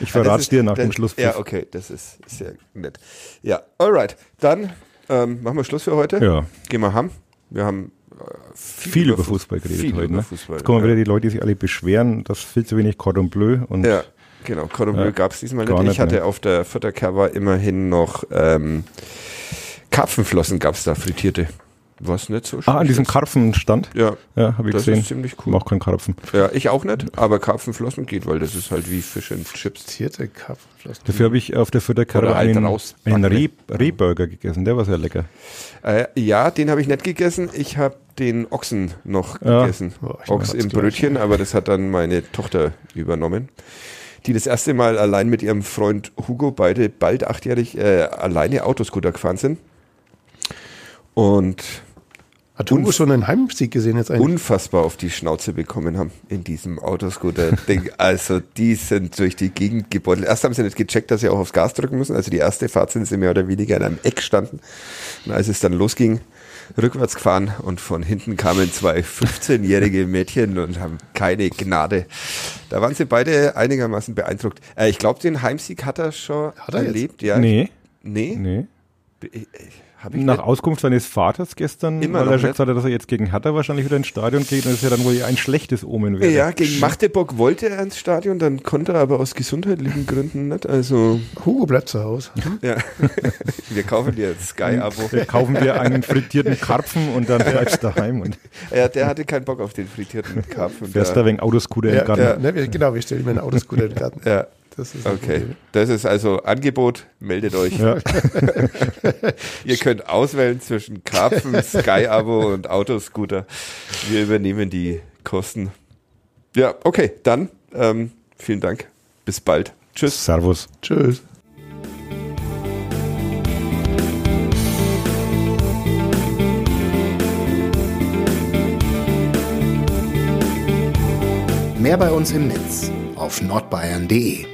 ich verrate es dir nach das- dem Schluss. Ja, okay, das ist sehr nett. Ja, alright. Dann ähm, machen wir Schluss für heute. Ja. Gehen wir ham. Wir haben äh, Viel über Fußball geredet viel heute. Ne? Fußball. Jetzt kommen ja. wieder die Leute, die sich alle beschweren, dass viel zu wenig Cordon Bleu und Ja, genau. Cordon Bleu Ja, gab es diesmal nicht. Ich hatte ne. auf der Futtercover immerhin noch ähm, Karpfenflossen gab es da, frittierte. Was nicht so Ah, an diesem. Karpfenstand. Ja, Ja, habe ich das gesehen. ist ziemlich Ich cool. mag keinen Karpfen. Ja, ich auch nicht, aber Karpfenflossen geht, weil das ist halt wie Fish and Chips. Tierte Karpfenflossen. Dafür habe ich auf der Futterkarte Oder halt einen, einen Reh, Rehburger gegessen. Der war sehr lecker. Äh, ja, den habe ich nicht gegessen. Ich habe den Ochsen noch Ja. gegessen. Ich Ochs im. Brötchen, aber das hat dann meine Tochter übernommen. Die das erste Mal allein mit ihrem Freund Hugo, beide bald achtjährig, äh, alleine Autoscooter gefahren sind. Und Hat Hugo schon einen Heimsieg gesehen jetzt eigentlich? unfassbar auf die Schnauze bekommen haben in diesem Autoscooter-Ding. also die sind durch die Gegend gebeutelt. Erst haben sie nicht gecheckt, dass sie auch aufs Gas drücken müssen. Also die erste Fahrt sind sie mehr oder weniger in einem Eck standen. Und als es dann losging, rückwärts gefahren und von hinten kamen zwei 15-jährige Mädchen und haben keine Gnade. Da waren sie beide einigermaßen beeindruckt. Äh, ich glaube, den Heimsieg hat er schon Hat er jetzt? erlebt. Ja. Nee, Nee? nee. Ich- Ich Nach. Auskunft seines Vaters gestern, Immer weil er schon gesagt hat, dass er jetzt gegen Hertha wahrscheinlich wieder ins Stadion geht und das ist ja dann wohl ein schlechtes Omen wäre. Ja, gegen Magdeburg wollte er ins Stadion, dann konnte er aber aus gesundheitlichen Gründen nicht. Also, Hugo bleibt zu Hause. ja. Wir kaufen dir das Sky-Abo. Kaufen wir einen frittierten Karpfen und dann bleibst du daheim und Ja, der hatte keinen Bock auf den frittierten Karpfen. fährst da wegen Autoscooter im Ja, Garten. ja. Ne, genau, wir stellen mir einen Autoscooter in den Garten. ja, Das ist okay. Das ist also Angebot. Meldet euch. Ja. Ihr könnt auswählen zwischen Karpfen, Sky-Abo und Autoscooter. Wir übernehmen die Kosten. Ja, okay, dann ähm, vielen Dank. Bis bald. Tschüss. Servus. Tschüss. Mehr bei uns im Netz auf nordbayern.de.